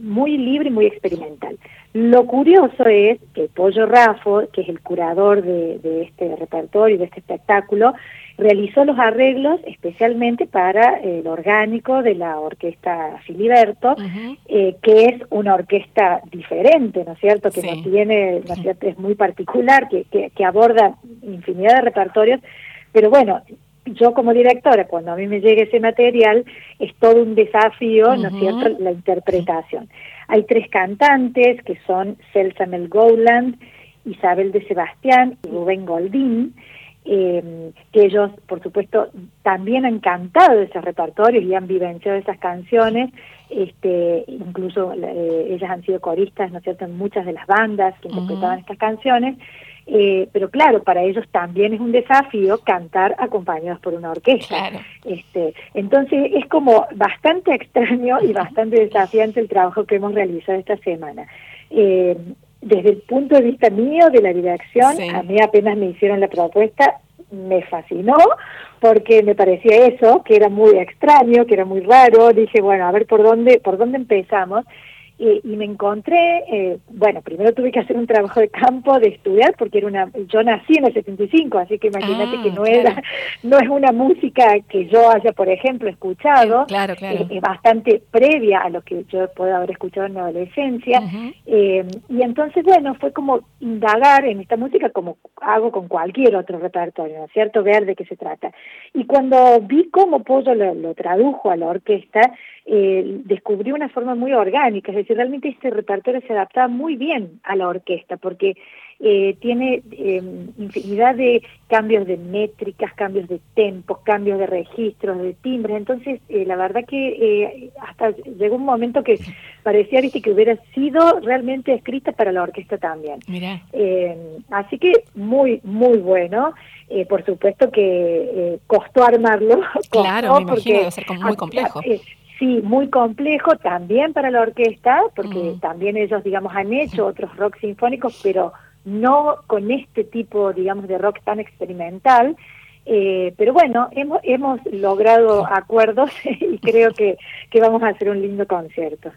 muy libre y muy experimental. Lo curioso es que Pollo Rafo, que es el curador de, este repertorio, de este espectáculo, realizó los arreglos especialmente para el orgánico de la orquesta Filiberto, eh, que es una orquesta diferente, ¿no es cierto?, que no tiene, ¿no es cierto?, es muy particular, que, que, que aborda infinidad de repertorios, pero bueno, yo como directora, cuando a mí me llegue ese material, es todo un desafío, ¿no es cierto?, la interpretación. Hay tres cantantes, que son Celsa Mel Gowland, Isabel de Sebastián y Rubén Goldín, eh, que ellos, por supuesto, también han cantado esos repertorios y han vivenciado esas canciones, este, incluso eh, ellas han sido coristas, ¿no es cierto?, en muchas de las bandas que interpretaban estas canciones, eh, pero claro, para ellos también es un desafío cantar acompañados por una orquesta. Este, entonces es como bastante extraño y bastante desafiante el trabajo que hemos realizado esta semana. Eh, desde el punto de vista mío, de la dirección, a mí apenas me hicieron la propuesta, me fascinó porque me parecía eso, que era muy extraño, que era muy raro. Dije, bueno, a ver por dónde, por dónde empezamos y me encontré, eh, bueno, primero tuve que hacer un trabajo de campo, de estudiar, porque era una, yo nací en el 75, así que imagínate que ah, no era, no es una música que yo haya, por ejemplo, escuchado, claro, claro. Eh, bastante previa a lo que yo puedo haber escuchado en mi adolescencia, eh, y entonces, bueno, fue como indagar en esta música como hago con cualquier otro repertorio, ¿no es cierto?, ver de qué se trata. Y cuando vi cómo Pollo lo tradujo a la orquesta, eh, descubrí una forma muy orgánica, es decir, realmente este repertorio se adaptaba muy bien a la orquesta, porque eh, tiene eh, infinidad de cambios de métricas, cambios de tempos, cambios de registros, de timbres. Entonces, eh, la verdad que hasta llegó un momento que parecía ¿viste, que hubiera sido realmente escrita para la orquesta también. Mira. así que muy, muy bueno. por supuesto que costó armarlo. claro, me imagino, debe ser muy complejo. Sí, muy complejo también para la orquesta, porque mm. también ellos, digamos, han hecho otros rock sinfónicos, pero no con este tipo, digamos, de rock tan experimental. Eh, pero bueno, hemos, hemos logrado acuerdos y creo que, que vamos a hacer un lindo concierto.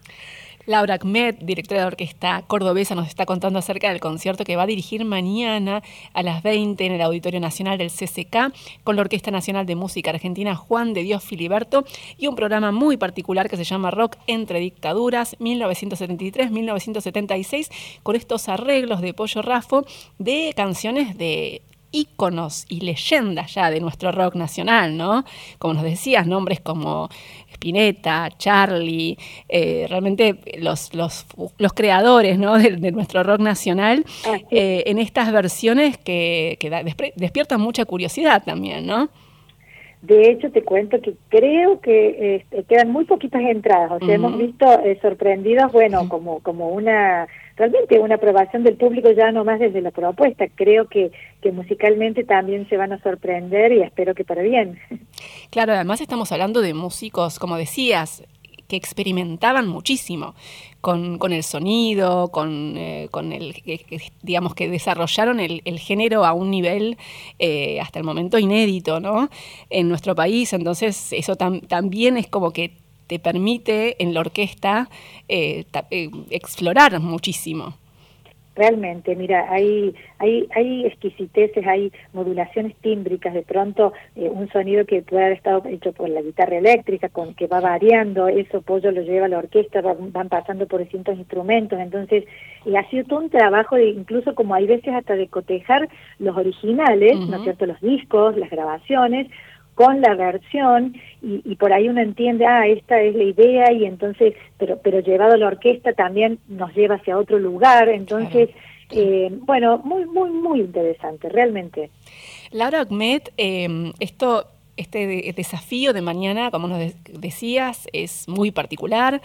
Laura Ahmed, directora de orquesta cordobesa, nos está contando acerca del concierto que va a dirigir mañana a las 20 en el Auditorio Nacional del CCK con la Orquesta Nacional de Música Argentina Juan de Dios Filiberto y un programa muy particular que se llama Rock entre Dictaduras 1973-1976 con estos arreglos de Pollo Rafo de canciones de íconos y leyendas ya de nuestro rock nacional, ¿no? Como nos decías, nombres como Spinetta, Charlie, eh, realmente los, los, los, creadores ¿no? de, nuestro rock nacional, eh, en estas versiones que, despiertan mucha curiosidad también, ¿no? De hecho, te cuento que creo que este, quedan muy poquitas entradas. O sea, hemos visto eh, sorprendidos, bueno, como, como una realmente una aprobación del público ya no más desde la propuesta. Creo que, que musicalmente también se van a sorprender y espero que para bien. Claro, además estamos hablando de músicos, como decías, que experimentaban muchísimo con, con el sonido, con, eh, con el, digamos, que desarrollaron el, el género a un nivel eh, hasta el momento inédito, ¿no? En nuestro país, entonces eso también es como que te permite en la orquesta eh, eh, explorar muchísimo. Realmente, mira, hay, hay, hay exquisiteces, hay modulaciones tímbricas, de pronto eh, un sonido que puede haber estado hecho por la guitarra eléctrica, con que va variando, eso Pollo lo lleva a la orquesta, van, pasando por distintos instrumentos, entonces y ha sido todo un trabajo de incluso como hay veces hasta de cotejar los originales, ¿no es cierto?, los discos, las grabaciones, con la versión y, por ahí uno entiende, ah, esta es la idea y entonces, pero, pero llevado a la orquesta también nos lleva hacia otro lugar, entonces, eh, bueno, muy, muy, muy interesante, realmente. Laura Ahmed, eh, esto este desafío de mañana, como nos decías, es muy particular,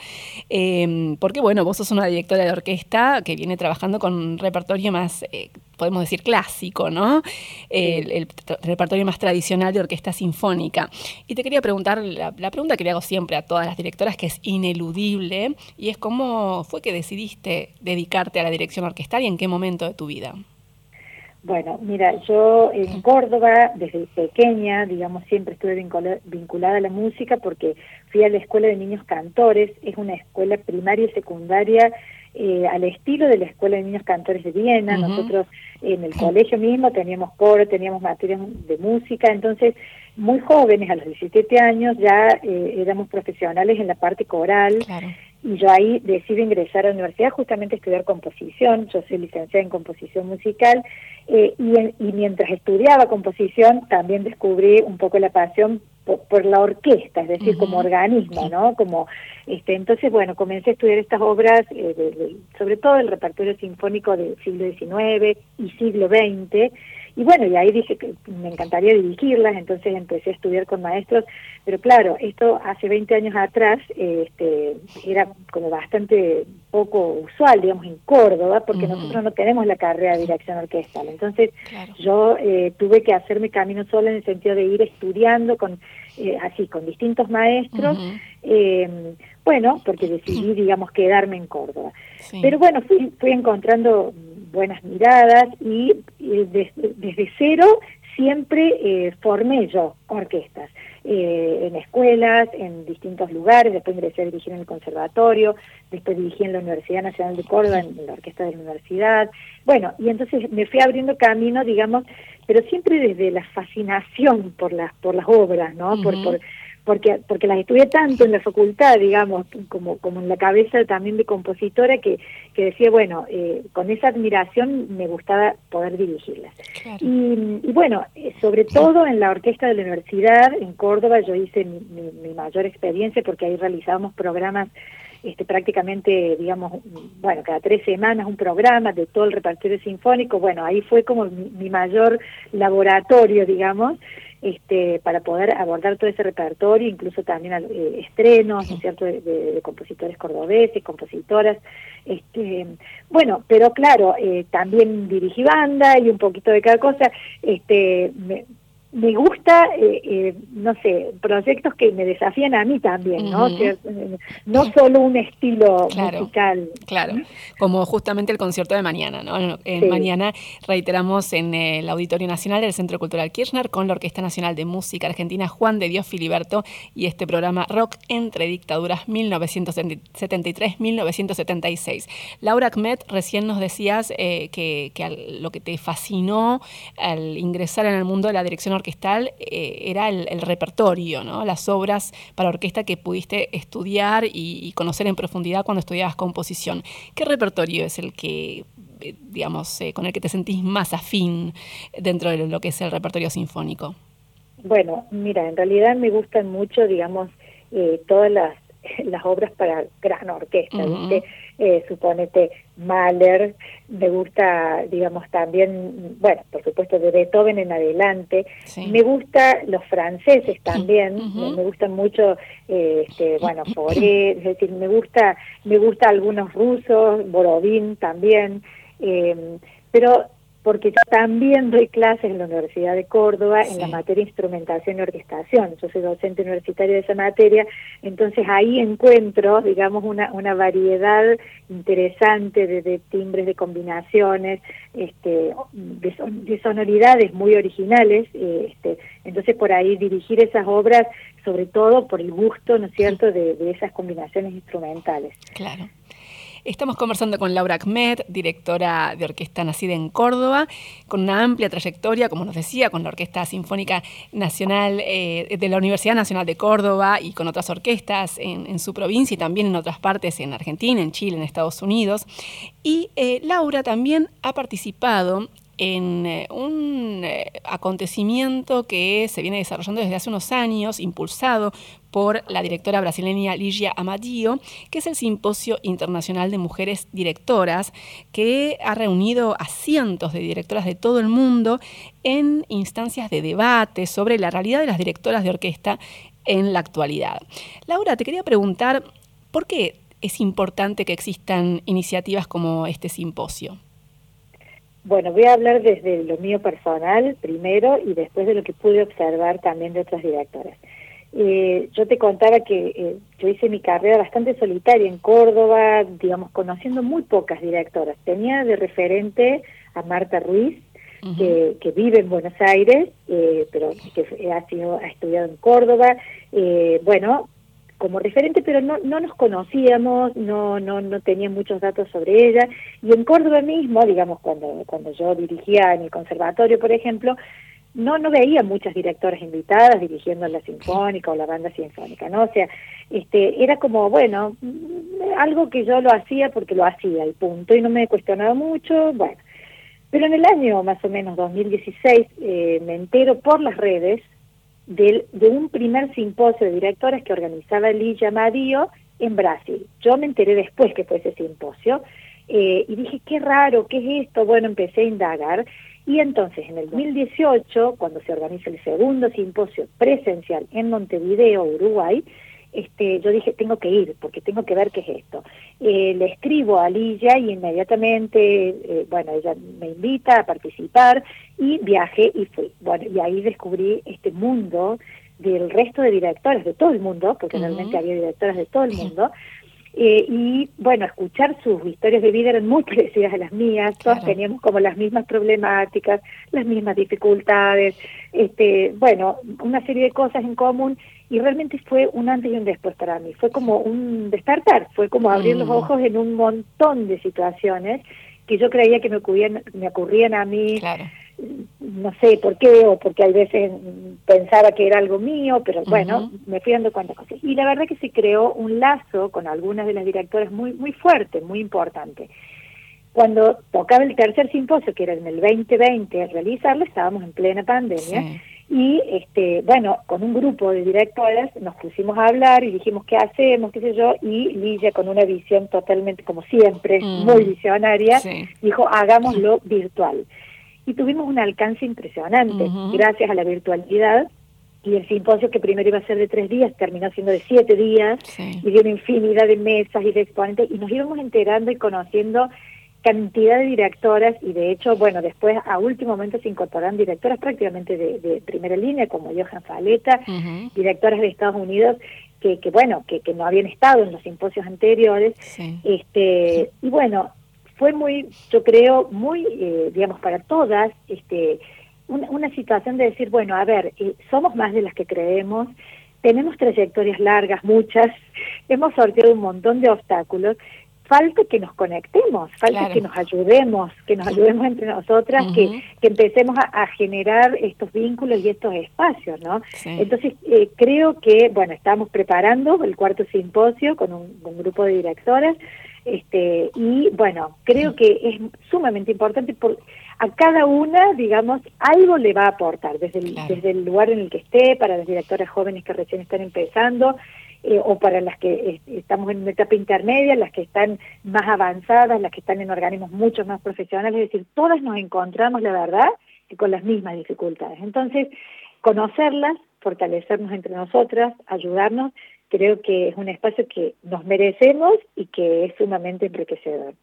em, porque bueno, vos sos una directora de orquesta que viene trabajando con un repertorio más, eh, podemos decir, clásico, ¿no? El, repertorio más tradicional de orquesta sinfónica. Y te quería preguntar, la, la pregunta que le hago siempre a todas las directoras, que es ineludible, y es cómo fue que decidiste dedicarte a la dirección orquestal y en qué momento de tu vida. Bueno, mira, yo en Córdoba, desde pequeña, digamos, siempre estuve vinculada a la música porque fui a la Escuela de Niños Cantores, es una escuela primaria y secundaria eh, al estilo de la Escuela de Niños Cantores de Viena. Nosotros en el colegio mismo teníamos coro, teníamos materias de música, entonces muy jóvenes, a los 17 años, ya eh, éramos profesionales en la parte coral. Y yo ahí decido ingresar a la universidad justamente a estudiar composición. Yo soy licenciada en composición musical eh, y, mientras estudiaba composición también descubrí un poco la pasión por, la orquesta, es decir, como organismo, ¿no? Como este, entonces, bueno, comencé a estudiar estas obras, eh, sobre todo el repertorio sinfónico del siglo XIX y siglo XX, y bueno, y ahí dije que me encantaría dirigirlas, entonces empecé a estudiar con maestros, pero claro, esto hace 20 años atrás este, era como bastante poco usual, digamos, en Córdoba, porque nosotros no tenemos la carrera de dirección orquestal. Entonces yo eh, tuve que hacerme camino solo en el sentido de ir estudiando con eh, así, con distintos maestros. Eh, bueno, porque decidí, digamos, quedarme en Córdoba. Pero bueno, fui, fui encontrando buenas miradas y, desde, cero siempre eh, formé yo orquestas, eh, en escuelas, en distintos lugares, después ingresé a dirigir en el conservatorio, después dirigí en la Universidad Nacional de Córdoba, en la orquesta de la universidad, bueno, y entonces me fui abriendo camino, digamos, pero siempre desde la fascinación por las, por las obras, ¿no? por, por porque porque las estudié tanto en la facultad, digamos, como, como en la cabeza también de compositora, que, que decía, bueno, eh, con esa admiración me gustaba poder dirigirlas. Y, bueno, eh, sobre todo en la orquesta de la universidad, en Córdoba, yo hice mi, mi, mayor experiencia porque ahí realizábamos programas este, prácticamente, digamos, bueno, cada tres semanas un programa de todo el repertorio sinfónico. Bueno, ahí fue como mi, mayor laboratorio, digamos, este, para poder abordar todo ese repertorio, incluso también eh, estrenos, ¿no es cierto?, de, compositores cordobeses, compositoras. Este, bueno, pero claro, eh, también dirigí banda y un poquito de cada cosa. Este, me, me gusta, eh, eh, no sé, proyectos que me desafían a mí también, ¿no? Eh, no solo un estilo musical. Claro, como justamente el concierto de mañana, ¿no? Mañana reiteramos en el Auditorio Nacional del Centro Cultural Kirchner con la Orquesta Nacional de Música Argentina Juan de Dios Filiberto y este programa Rock entre Dictaduras 1973-1976. Laura Kmet, recién nos decías que, que lo que te fascinó al ingresar en el mundo de la dirección orquestal eh, era el, repertorio, ¿no? las obras para orquesta que pudiste estudiar y, conocer en profundidad cuando estudiabas composición. ¿Qué repertorio es el que, eh, digamos, eh, con el que te sentís más afín dentro de lo que es el repertorio sinfónico? Bueno, mira, en realidad me gustan mucho, digamos, todas las las obras para gran orquesta, eh, suponete Mahler, me gusta, digamos, también, bueno, por supuesto de Beethoven en adelante, me gusta los franceses también, me, gustan mucho, eh, este, bueno, Fauré, es decir, me gusta, me gusta algunos rusos, Borodín también, eh, pero porque yo también doy clases en la Universidad de Córdoba en la materia instrumentación y orquestación. Yo soy docente universitaria de esa materia, entonces ahí encuentro, digamos, una, una variedad interesante de, timbres, de combinaciones, este, de, sonoridades muy originales. Eh, este, entonces por ahí dirigir esas obras, sobre todo por el gusto, ¿no es cierto?, de, de esas combinaciones instrumentales. Claro. Estamos conversando con Laura Ahmed, directora de orquesta nacida en Córdoba, con una amplia trayectoria, como nos decía, con la Orquesta Sinfónica Nacional eh, de la Universidad Nacional de Córdoba y con otras orquestas en, su provincia y también en otras partes, en Argentina, en Chile, en Estados Unidos. Y eh, Laura también ha participado en eh, un acontecimiento que se viene desarrollando desde hace unos años, impulsado por la directora brasileña Ligia Amadio, que es el Simposio Internacional de Mujeres Directoras, que ha reunido a cientos de directoras de todo el mundo en instancias de debate sobre la realidad de las directoras de orquesta en la actualidad. Laura, te quería preguntar, ¿por qué es importante que existan iniciativas como este simposio? Bueno, voy a hablar desde lo mío personal primero y después de lo que pude observar también de otras directoras. Eh, yo te contaba que eh, yo hice mi carrera bastante solitaria en Córdoba, digamos, conociendo muy pocas directoras. Tenía de referente a Marta Ruiz, que, que, vive en Buenos Aires, eh, pero que ha, sido, ha estudiado en Córdoba. bueno, como referente, pero no, no nos conocíamos, no, no, no tenía muchos datos sobre ella. Y en Córdoba mismo, digamos, cuando, cuando yo dirigía en el conservatorio, por ejemplo, no, no veía muchas directoras invitadas dirigiendo la sinfónica o la banda sinfónica, ¿no? O sea, este, era como, bueno, algo que yo lo hacía porque lo hacía, y punto, y no me cuestionaba mucho, bueno. Pero en el año más o menos 2016 eh, me entero por las redes de, de un primer simposio de directores que organizaba Ligia Madio en Brasil. Yo me enteré después que fue ese simposio eh, y dije, qué raro, ¿qué es esto? Bueno, empecé a indagar y entonces en el 2018, cuando se organiza el segundo simposio presencial en Montevideo, Uruguay, este, yo dije, tengo que ir, porque tengo que ver qué es esto. Eh, le escribo a Ligia y inmediatamente, eh, bueno, ella me invita a participar y viajé y fui. Bueno, y ahí descubrí este mundo del resto de directoras de todo el mundo, porque realmente había directoras de todo el mundo, eh, y bueno, escuchar sus historias de vida eran muy parecidas a las mías, todas teníamos como las mismas problemáticas, las mismas dificultades, este, bueno, una serie de cosas en común. Y realmente fue un antes y un después para mí, fue como un despertar, fue como abrir los mm. ojos en un montón de situaciones que yo creía que me ocurrían, me ocurrían a mí. Claro no sé por qué o porque a veces pensaba que era algo mío, pero bueno, me fui dando cuenta cosas. Y la verdad que se creó un lazo con algunas de las directoras muy muy fuerte, muy importante. Cuando tocaba el tercer simposio, que era en el 2020, al realizarlo, estábamos en plena pandemia, Y este, bueno, con un grupo de directoras nos pusimos a hablar y dijimos qué hacemos, qué sé yo, y Lidia con una visión totalmente, como siempre, Mm. muy visionaria, Sí. dijo hagámoslo virtual. Y tuvimos un alcance impresionante, gracias a la virtualidad. Y el simposio que primero iba a ser de tres días terminó siendo de siete días Sí. y de una infinidad de mesas y de exponentes y nos íbamos enterando y conociendo cantidad de directoras y de hecho, bueno, después a último momento se incorporaron directoras prácticamente de, de primera línea como Johan Faleta, directoras de Estados Unidos que, que bueno, que, que no habían estado en los simposios anteriores Sí. este y bueno fue muy yo creo muy eh, digamos para todas este una, una situación de decir bueno a ver eh, somos más de las que creemos tenemos trayectorias largas muchas hemos sorteado un montón de obstáculos falta que nos conectemos falta Claro. que nos ayudemos que nos ayudemos entre nosotras que, que empecemos a, a generar estos vínculos y estos espacios no Sí. entonces, eh, creo que, bueno, estamos preparando el cuarto simposio con un, un grupo de directoras, este, y bueno, creo que es sumamente importante por a cada una, digamos, algo le va a aportar, desde el, Claro. desde el lugar en el que esté, para las directoras jóvenes que recién están empezando, eh, o para las que estamos en una etapa intermedia, las que están más avanzadas, las que están en organismos mucho más profesionales, es decir, todas nos encontramos, la verdad, con las mismas dificultades. Entonces, conocerlas, fortalecernos entre nosotras, ayudarnos, creo que es un espacio que nos merecemos y que es sumamente enriquecedor.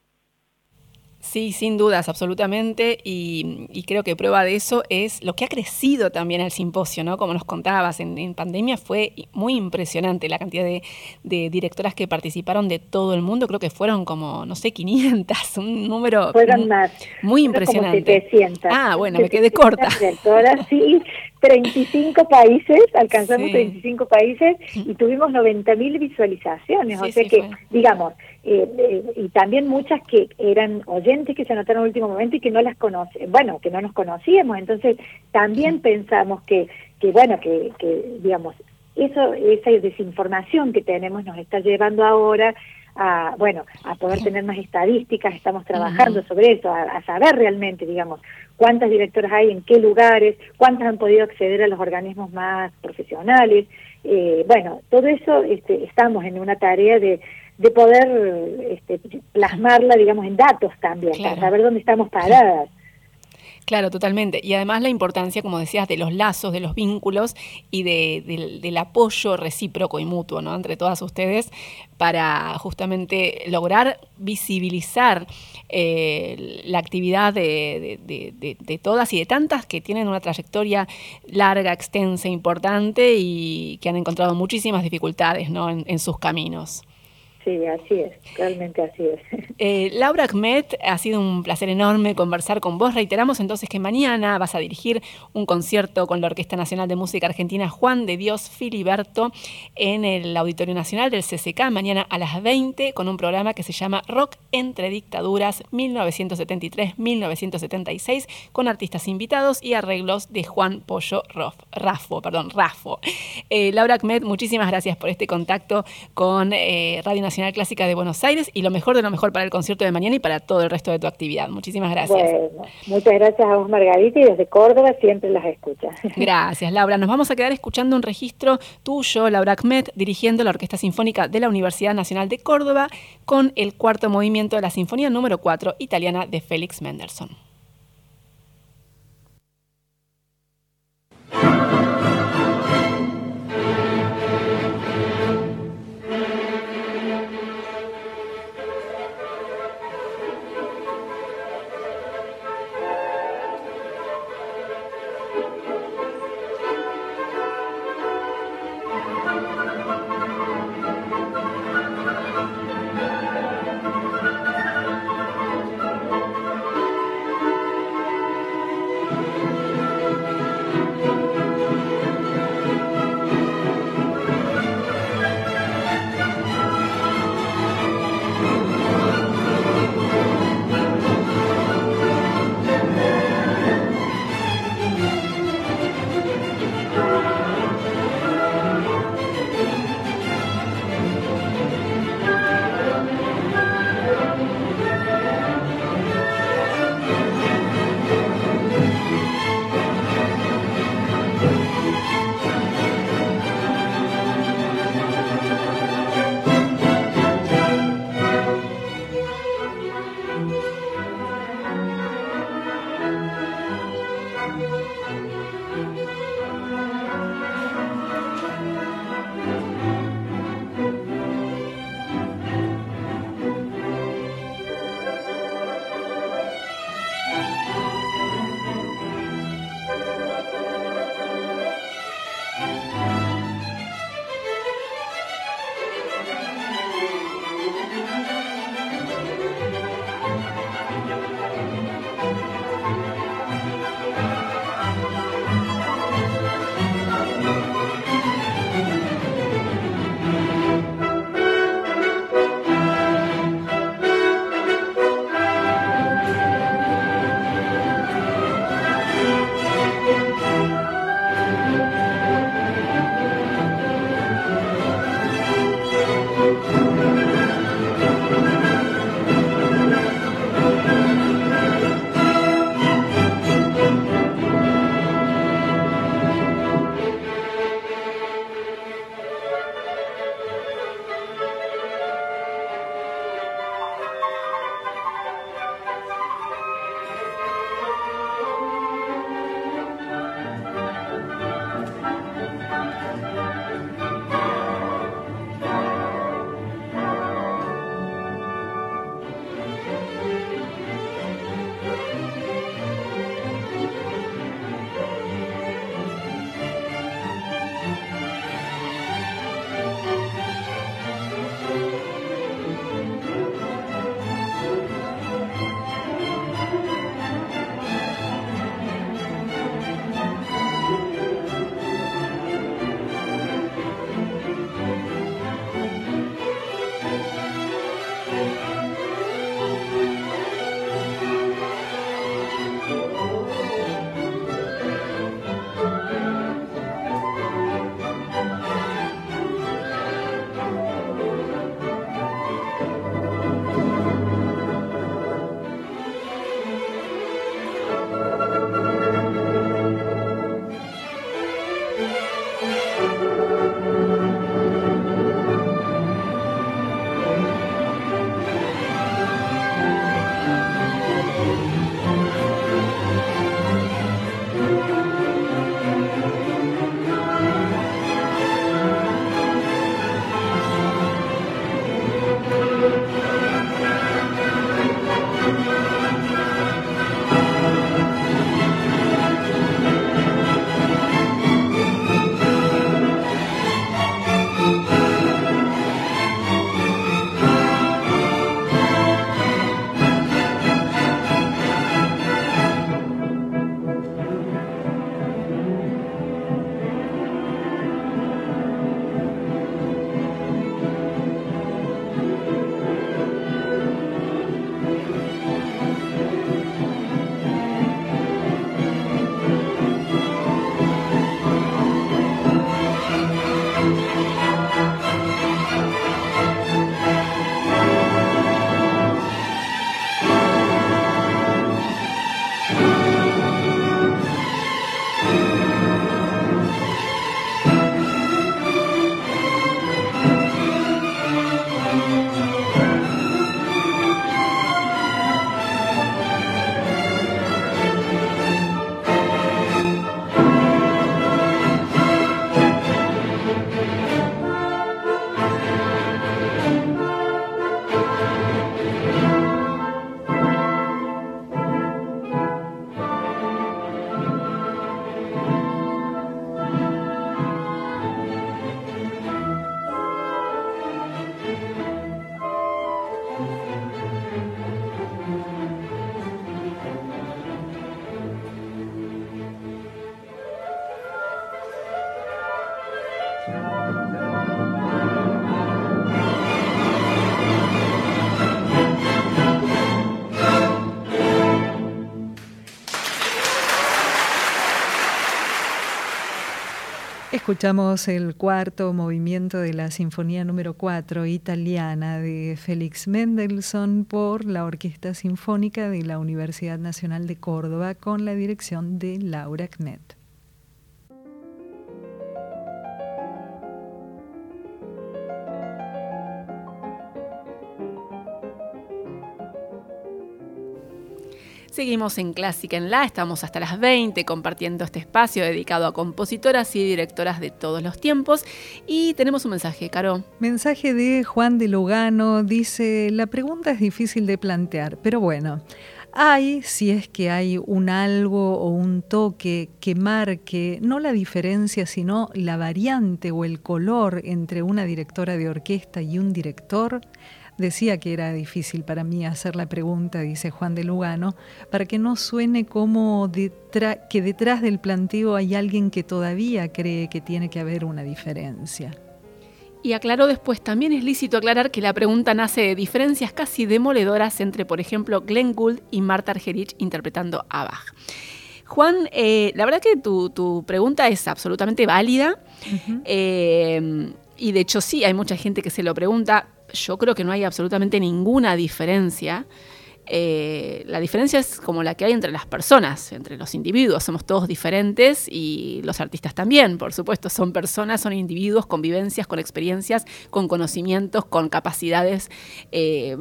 Sí, sin dudas, absolutamente. Y, y creo que prueba de eso es lo que ha crecido también el simposio, ¿no? Como nos contabas, en, en pandemia fue muy impresionante la cantidad de, de directoras que participaron de todo el mundo. Creo que fueron como, no sé, 500, un número Fueron más. muy fueron como impresionante. 700. Ah, bueno, me quedé corta. Directoras, sí, 35 países, alcanzamos Sí. 35 países y tuvimos 90.000 visualizaciones. Sí, o sea sí, que, fue. digamos, eh, eh, y también muchas que eran oyentes que se anotaron en último momento y que no las conoce, bueno, que no nos conocíamos. Entonces, también pensamos que, que bueno, que, que, digamos, eso, esa desinformación que tenemos nos está llevando ahora a, bueno, a poder tener más estadísticas, estamos trabajando sobre eso, a, a saber realmente, digamos, cuántas directoras hay, en qué lugares, cuántas han podido acceder a los organismos más profesionales. Eh, bueno, todo eso este, estamos en una tarea de, de poder este, plasmarla, digamos, en datos también, Claro. para saber dónde estamos paradas. Claro, totalmente. Y además la importancia, como decías, de los lazos, de los vínculos y de- del, del apoyo recíproco y mutuo ¿no? entre todas ustedes para justamente lograr visibilizar eh, la actividad de, de- de- de- de todas y de tantas que tienen una trayectoria larga, extensa, importante y que han encontrado muchísimas dificultades ¿no? en- en sus caminos. Sí, así es, realmente así es. Eh, Laura Ahmed, ha sido un placer enorme conversar con vos. Reiteramos entonces que mañana vas a dirigir un concierto con la Orquesta Nacional de Música Argentina Juan de Dios Filiberto en el Auditorio Nacional del CCK, mañana a las 20, con un programa que se llama Rock entre Dictaduras 1973-1976, con artistas invitados y arreglos de Juan Pollo Rof, Rafo. Perdón, Rafo. Eh, Laura Ahmed, muchísimas gracias por este contacto con eh, Radio Nacional Clásica de Buenos Aires y lo mejor de lo mejor para el concierto de mañana y para todo el resto de tu actividad. Muchísimas gracias. Bueno, muchas gracias a vos, Margarita, y desde Córdoba siempre las escucha. Gracias, Laura. Nos vamos a quedar escuchando un registro tuyo, Laura Ahmed, dirigiendo la Orquesta Sinfónica de la Universidad Nacional de Córdoba con el cuarto movimiento de la Sinfonía número 4 italiana de Félix Mendelssohn. Escuchamos el cuarto movimiento de la Sinfonía número 4 italiana de Félix Mendelssohn por la Orquesta Sinfónica de la Universidad Nacional de Córdoba con la dirección de Laura Knet. Seguimos en Clásica en La, estamos hasta las 20 compartiendo este espacio dedicado a compositoras y directoras de todos los tiempos. Y tenemos un mensaje, Caro. Mensaje de Juan de Lugano, dice, la pregunta es difícil de plantear, pero bueno. Hay, si es que hay un algo o un toque que marque no la diferencia, sino la variante o el color entre una directora de orquesta y un director, Decía que era difícil para mí hacer la pregunta, dice Juan de Lugano, para que no suene como que detrás del planteo hay alguien que todavía cree que tiene que haber una diferencia. Y aclaró después, también es lícito aclarar que la pregunta nace de diferencias casi demoledoras entre, por ejemplo, Glenn Gould y Marta Argerich interpretando a Bach. Juan, eh, la verdad que tu, pregunta es absolutamente válida. Eh, y de hecho sí, hay mucha gente que se lo pregunta yo creo que no hay absolutamente ninguna diferencia. Eh, la diferencia es como la que hay entre las personas, entre los individuos. Somos todos diferentes y los artistas también, por supuesto. Son personas, son individuos con vivencias, con experiencias, con conocimientos, con capacidades eh,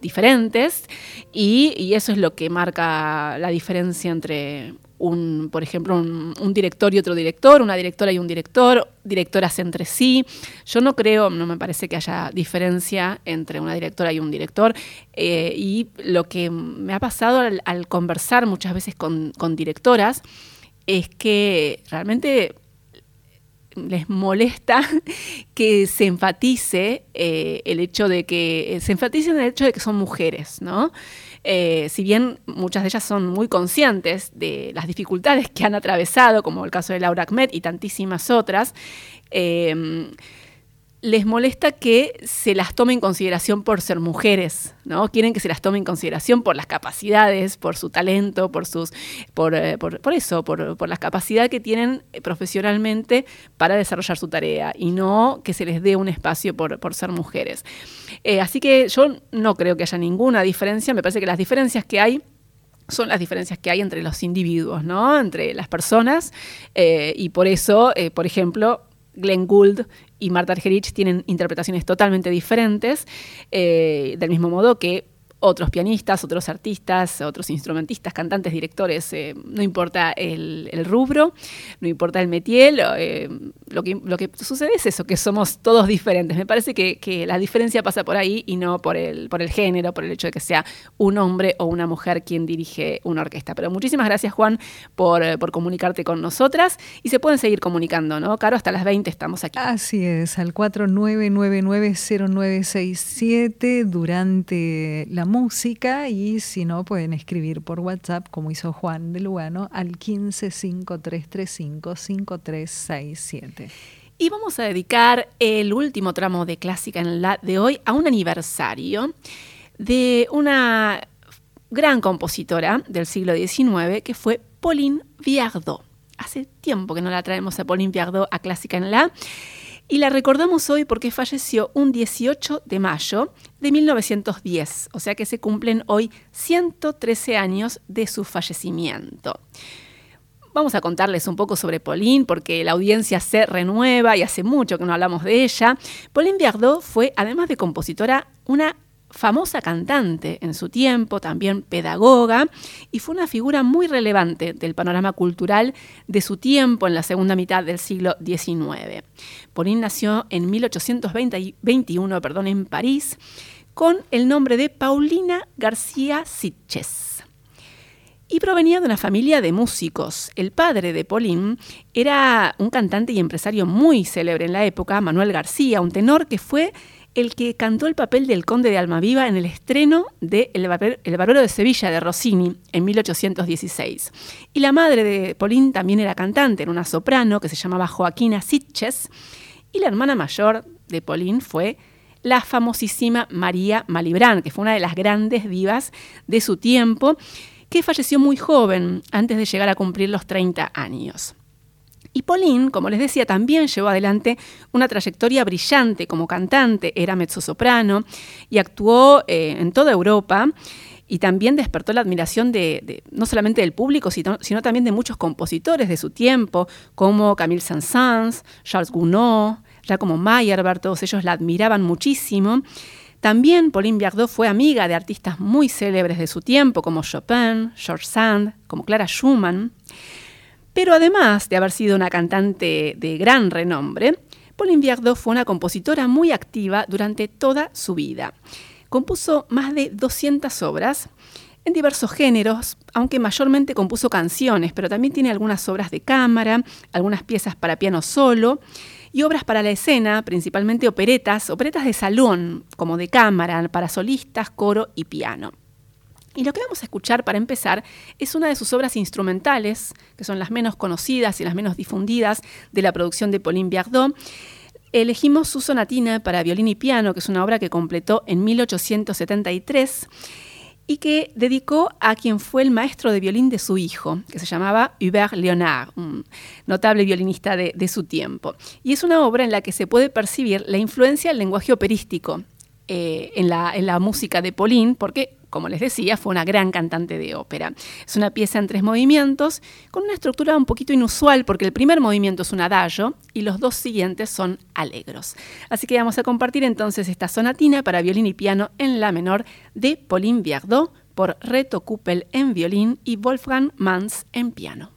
diferentes. y, eso es lo que marca la diferencia entre un, por ejemplo, un, director y otro director, una directora y un director, directoras entre sí. Yo no creo, no me parece que haya diferencia entre una directora y un director. Eh, y lo que me ha pasado al, conversar muchas veces con, directoras es que realmente les molesta que se enfatice eh, el hecho de que se enfatice el hecho de que son mujeres, ¿no? Eh, si bien muchas de ellas son muy conscientes de las dificultades que han atravesado, como el caso de Laura Ahmed y tantísimas otras, eh, les molesta que se las tome en consideración por ser mujeres, ¿no? Quieren que se las tome en consideración por las capacidades, por su talento, por sus, por, eh, eso, por, por, la capacidad que tienen profesionalmente para desarrollar su tarea y no que se les dé un espacio por, ser mujeres. Eh, así que yo no creo que haya ninguna diferencia, me parece que las diferencias que hay son las diferencias que hay entre los individuos, ¿no? Entre las personas. Eh, y por eso, por ejemplo, Glenn Gould y Marta Argerich tienen interpretaciones totalmente diferentes, eh, del mismo modo que otros pianistas, otros artistas, otros instrumentistas, cantantes, directores, eh, no importa el, rubro, no importa el métier, eh, lo, que, sucede es eso, que somos todos diferentes. Me parece que, la diferencia pasa por ahí y no por el, por el género, por el hecho de que sea un hombre o una mujer quien dirige una orquesta. Pero muchísimas gracias, Juan, por, por comunicarte con nosotras y se pueden seguir comunicando, ¿no? Caro, hasta las 20 estamos aquí. Así es, al 49990967 durante la música y si no pueden escribir por WhatsApp como hizo Juan de Lugano al 1553355367. Y vamos a dedicar el último tramo de Clásica en la de hoy a un aniversario de una gran compositora del siglo XIX que fue Pauline Viardot. Hace tiempo que no la traemos a Pauline Viardot a Clásica en la y la recordamos hoy porque falleció un 18 de mayo de 1910, o sea que se cumplen hoy 113 años de su fallecimiento. Vamos a contarles un poco sobre Pauline porque la audiencia se renueva y hace mucho que no hablamos de ella. Pauline Viardot fue, además de compositora, una famosa cantante en su tiempo, también pedagoga, y fue una figura muy relevante del panorama cultural de su tiempo en la segunda mitad del siglo XIX. Pauline nació en 1821 perdón, en París con el nombre de Paulina García Sitches. Y provenía de una familia de músicos. El padre de Pauline era un cantante y empresario muy célebre en la época, Manuel García, un tenor que fue el que cantó el papel del conde de Almaviva en el estreno de El, Barbero de Sevilla de Rossini en 1816. Y la madre de Pauline también era cantante, era una soprano que se llamaba Joaquina Sitches Y la hermana mayor de Pauline fue la famosísima María Malibran, que fue una de las grandes divas de su tiempo, que falleció muy joven, antes de llegar a cumplir los 30 años. Y Pauline, como les decía, también llevó adelante una trayectoria brillante como cantante, era mezzosoprano y actuó eh, en toda Europa y también despertó la admiración de, no solamente del público, sino, también de muchos compositores de su tiempo, como Camille Saint-Saëns, Charles Gounod, ya como Meyerbeer, todos ellos la admiraban muchísimo. También Pauline Viardot fue amiga de artistas muy célebres de su tiempo, como Chopin, George Sand, como Clara Schumann. Pero además de haber sido una cantante de gran renombre, Pauline Viardot fue una compositora muy activa durante toda su vida. Compuso más de 200 obras en diversos géneros, aunque mayormente compuso canciones, pero también tiene algunas obras de cámara, algunas piezas para piano solo y obras para la escena, principalmente operetas, operetas de salón, como de cámara, para solistas, coro y piano. Y lo que vamos a escuchar para empezar es una de sus obras instrumentales, que son las menos conocidas y las menos difundidas de la producción de Pauline Viardot. Elegimos su sonatina para violín y piano, que es una obra que completó en 1873 y que dedicó a quien fue el maestro de violín de su hijo, que se llamaba Hubert Léonard, un notable violinista de, su tiempo. Y es una obra en la que se puede percibir la influencia del lenguaje operístico eh, en, la, música de Pauline, porque como les decía, fue una gran cantante de ópera. Es una pieza en tres movimientos, con una estructura un poquito inusual, porque el primer movimiento es un adagio y los dos siguientes son alegros. Así que vamos a compartir entonces esta sonatina para violín y piano en la menor de Pauline Viardot por Reto Kuppel en violín y Wolfgang Mans en piano.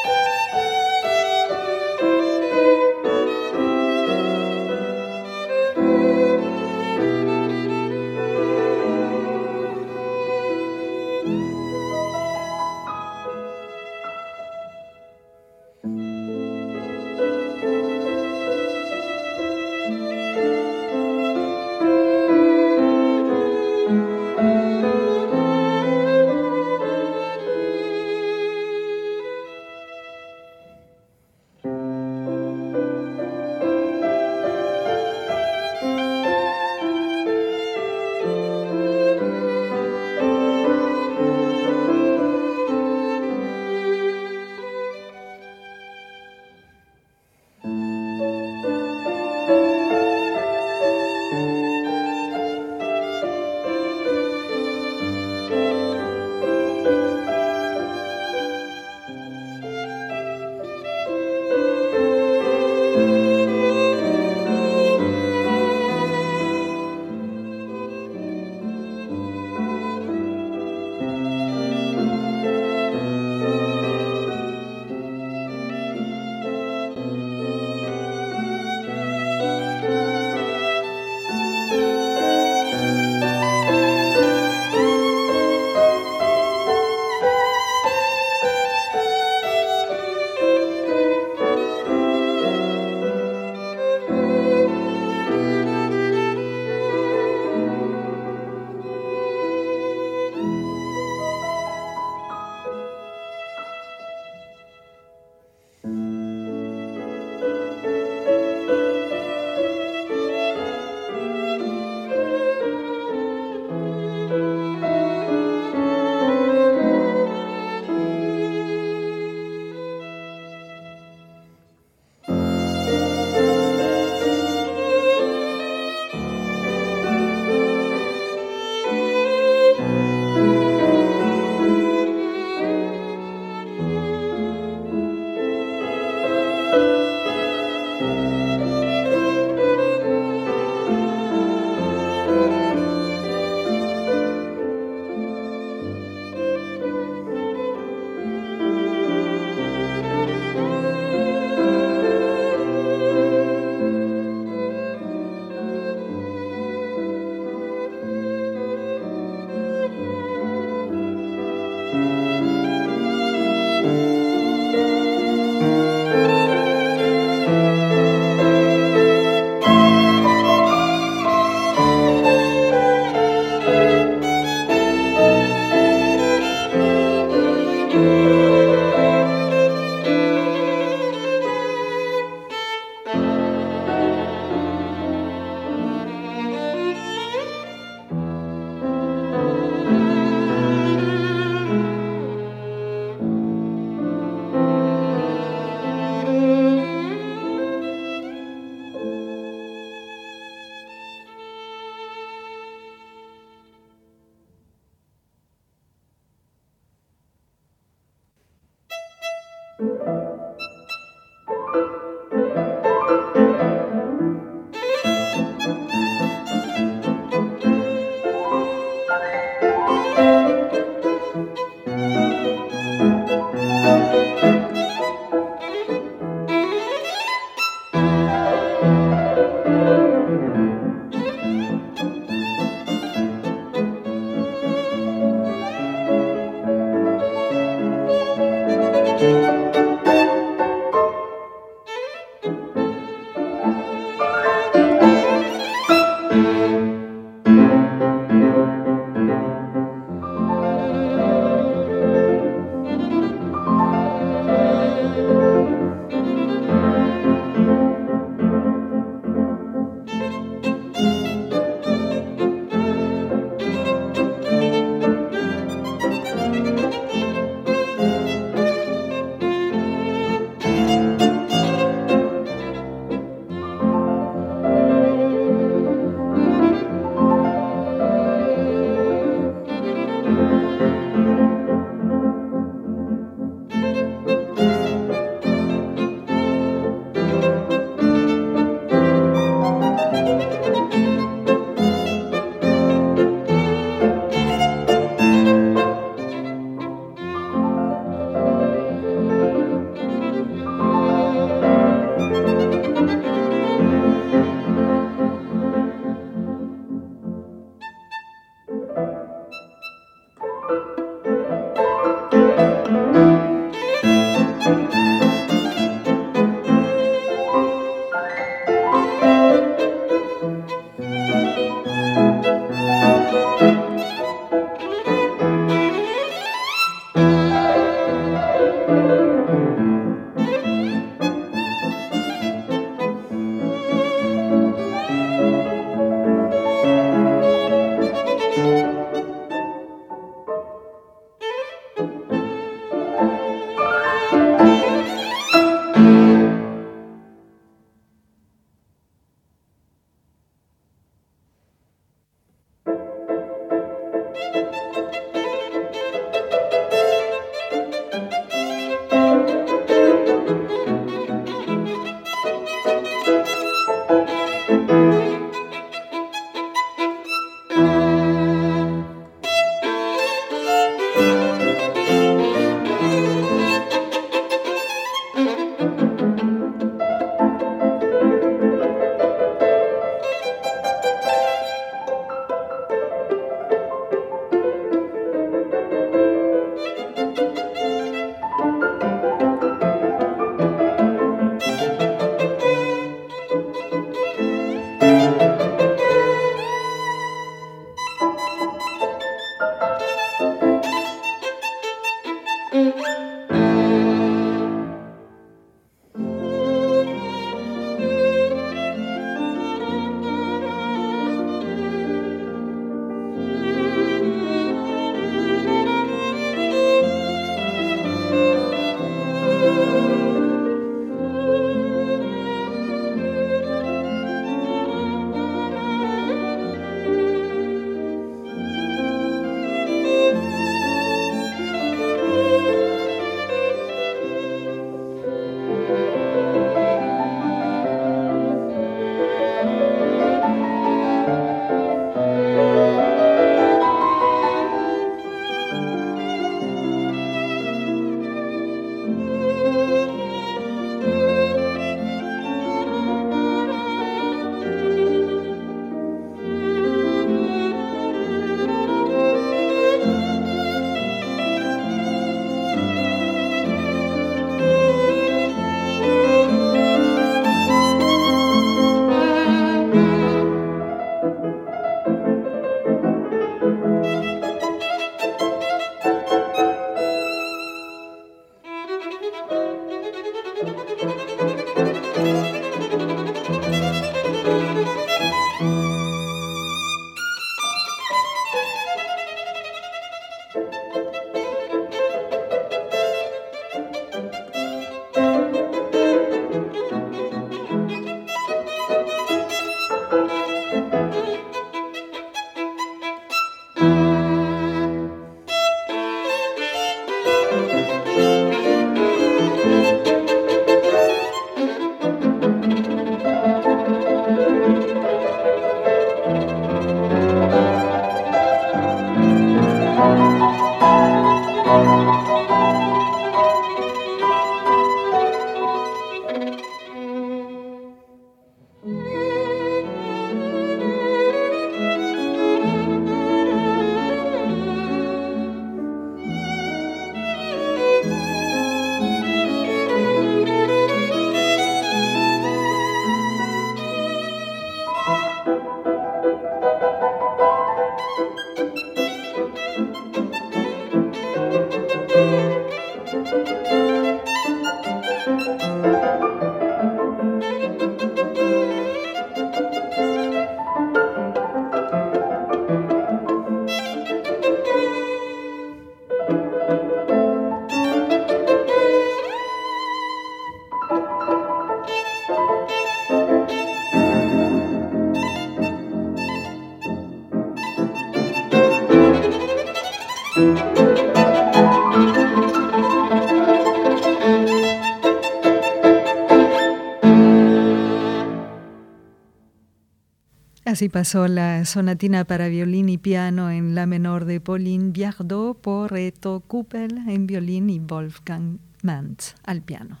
Así pasó la sonatina para violín y piano en la menor de Pauline Biardot por Eto Kuppel en violín y Wolfgang Mantz al piano.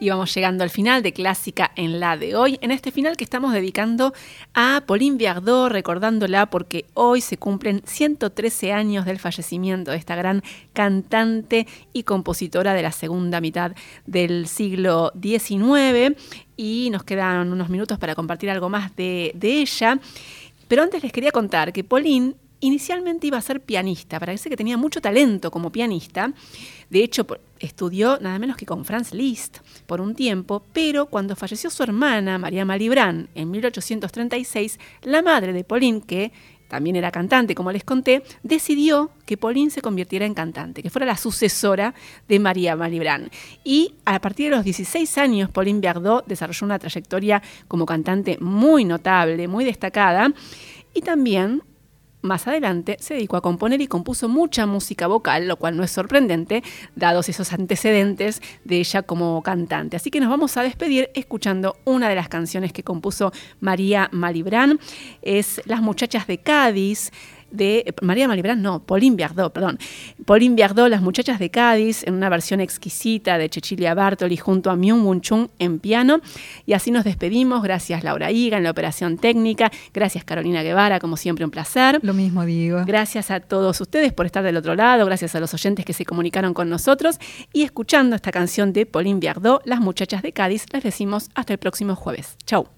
Y vamos llegando al final de Clásica en la de hoy, en este final que estamos dedicando a Pauline Viardot, recordándola porque hoy se cumplen 113 años del fallecimiento de esta gran cantante y compositora de la segunda mitad del siglo XIX. Y nos quedan unos minutos para compartir algo más de, ella. Pero antes les quería contar que Pauline inicialmente iba a ser pianista, parece que tenía mucho talento como pianista. De hecho, estudió nada menos que con Franz Liszt por un tiempo, pero cuando falleció su hermana, María Malibran, en 1836, la madre de Pauline, que también era cantante, como les conté, decidió que Pauline se convirtiera en cantante, que fuera la sucesora de María Malibran. Y a partir de los 16 años, Pauline Viardot desarrolló una trayectoria como cantante muy notable, muy destacada, y también más adelante se dedicó a componer y compuso mucha música vocal, lo cual no es sorprendente, dados esos antecedentes de ella como cantante. Así que nos vamos a despedir escuchando una de las canciones que compuso María Malibran, es Las muchachas de Cádiz de María Malibran, no, Pauline Viardot, perdón. Pauline Viardot, Las muchachas de Cádiz, en una versión exquisita de Cecilia Bartoli junto a Myung Wun Chung en piano. Y así nos despedimos. Gracias Laura Higa en la operación técnica. Gracias Carolina Guevara, como siempre un placer. Lo mismo digo. Gracias a todos ustedes por estar del otro lado. Gracias a los oyentes que se comunicaron con nosotros. Y escuchando esta canción de Pauline Viardot, Las muchachas de Cádiz, les decimos hasta el próximo jueves. Chau.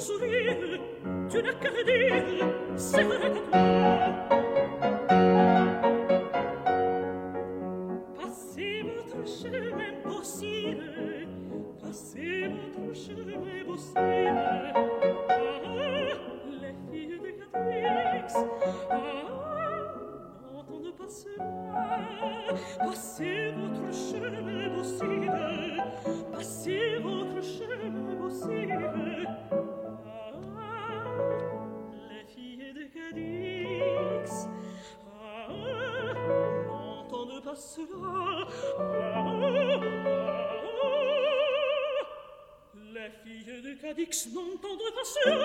sourire, tu n'as qu'à le dire, c'est vrai comme toi. Passez votre chemin possible, passez. Ah, les filles ah, n'entendent pas cela. Passez votre chemin possible, passez. Félix. Ah, N'entends pas cela. Ah, ah, Les filles de Cadix n'entendent pas cela.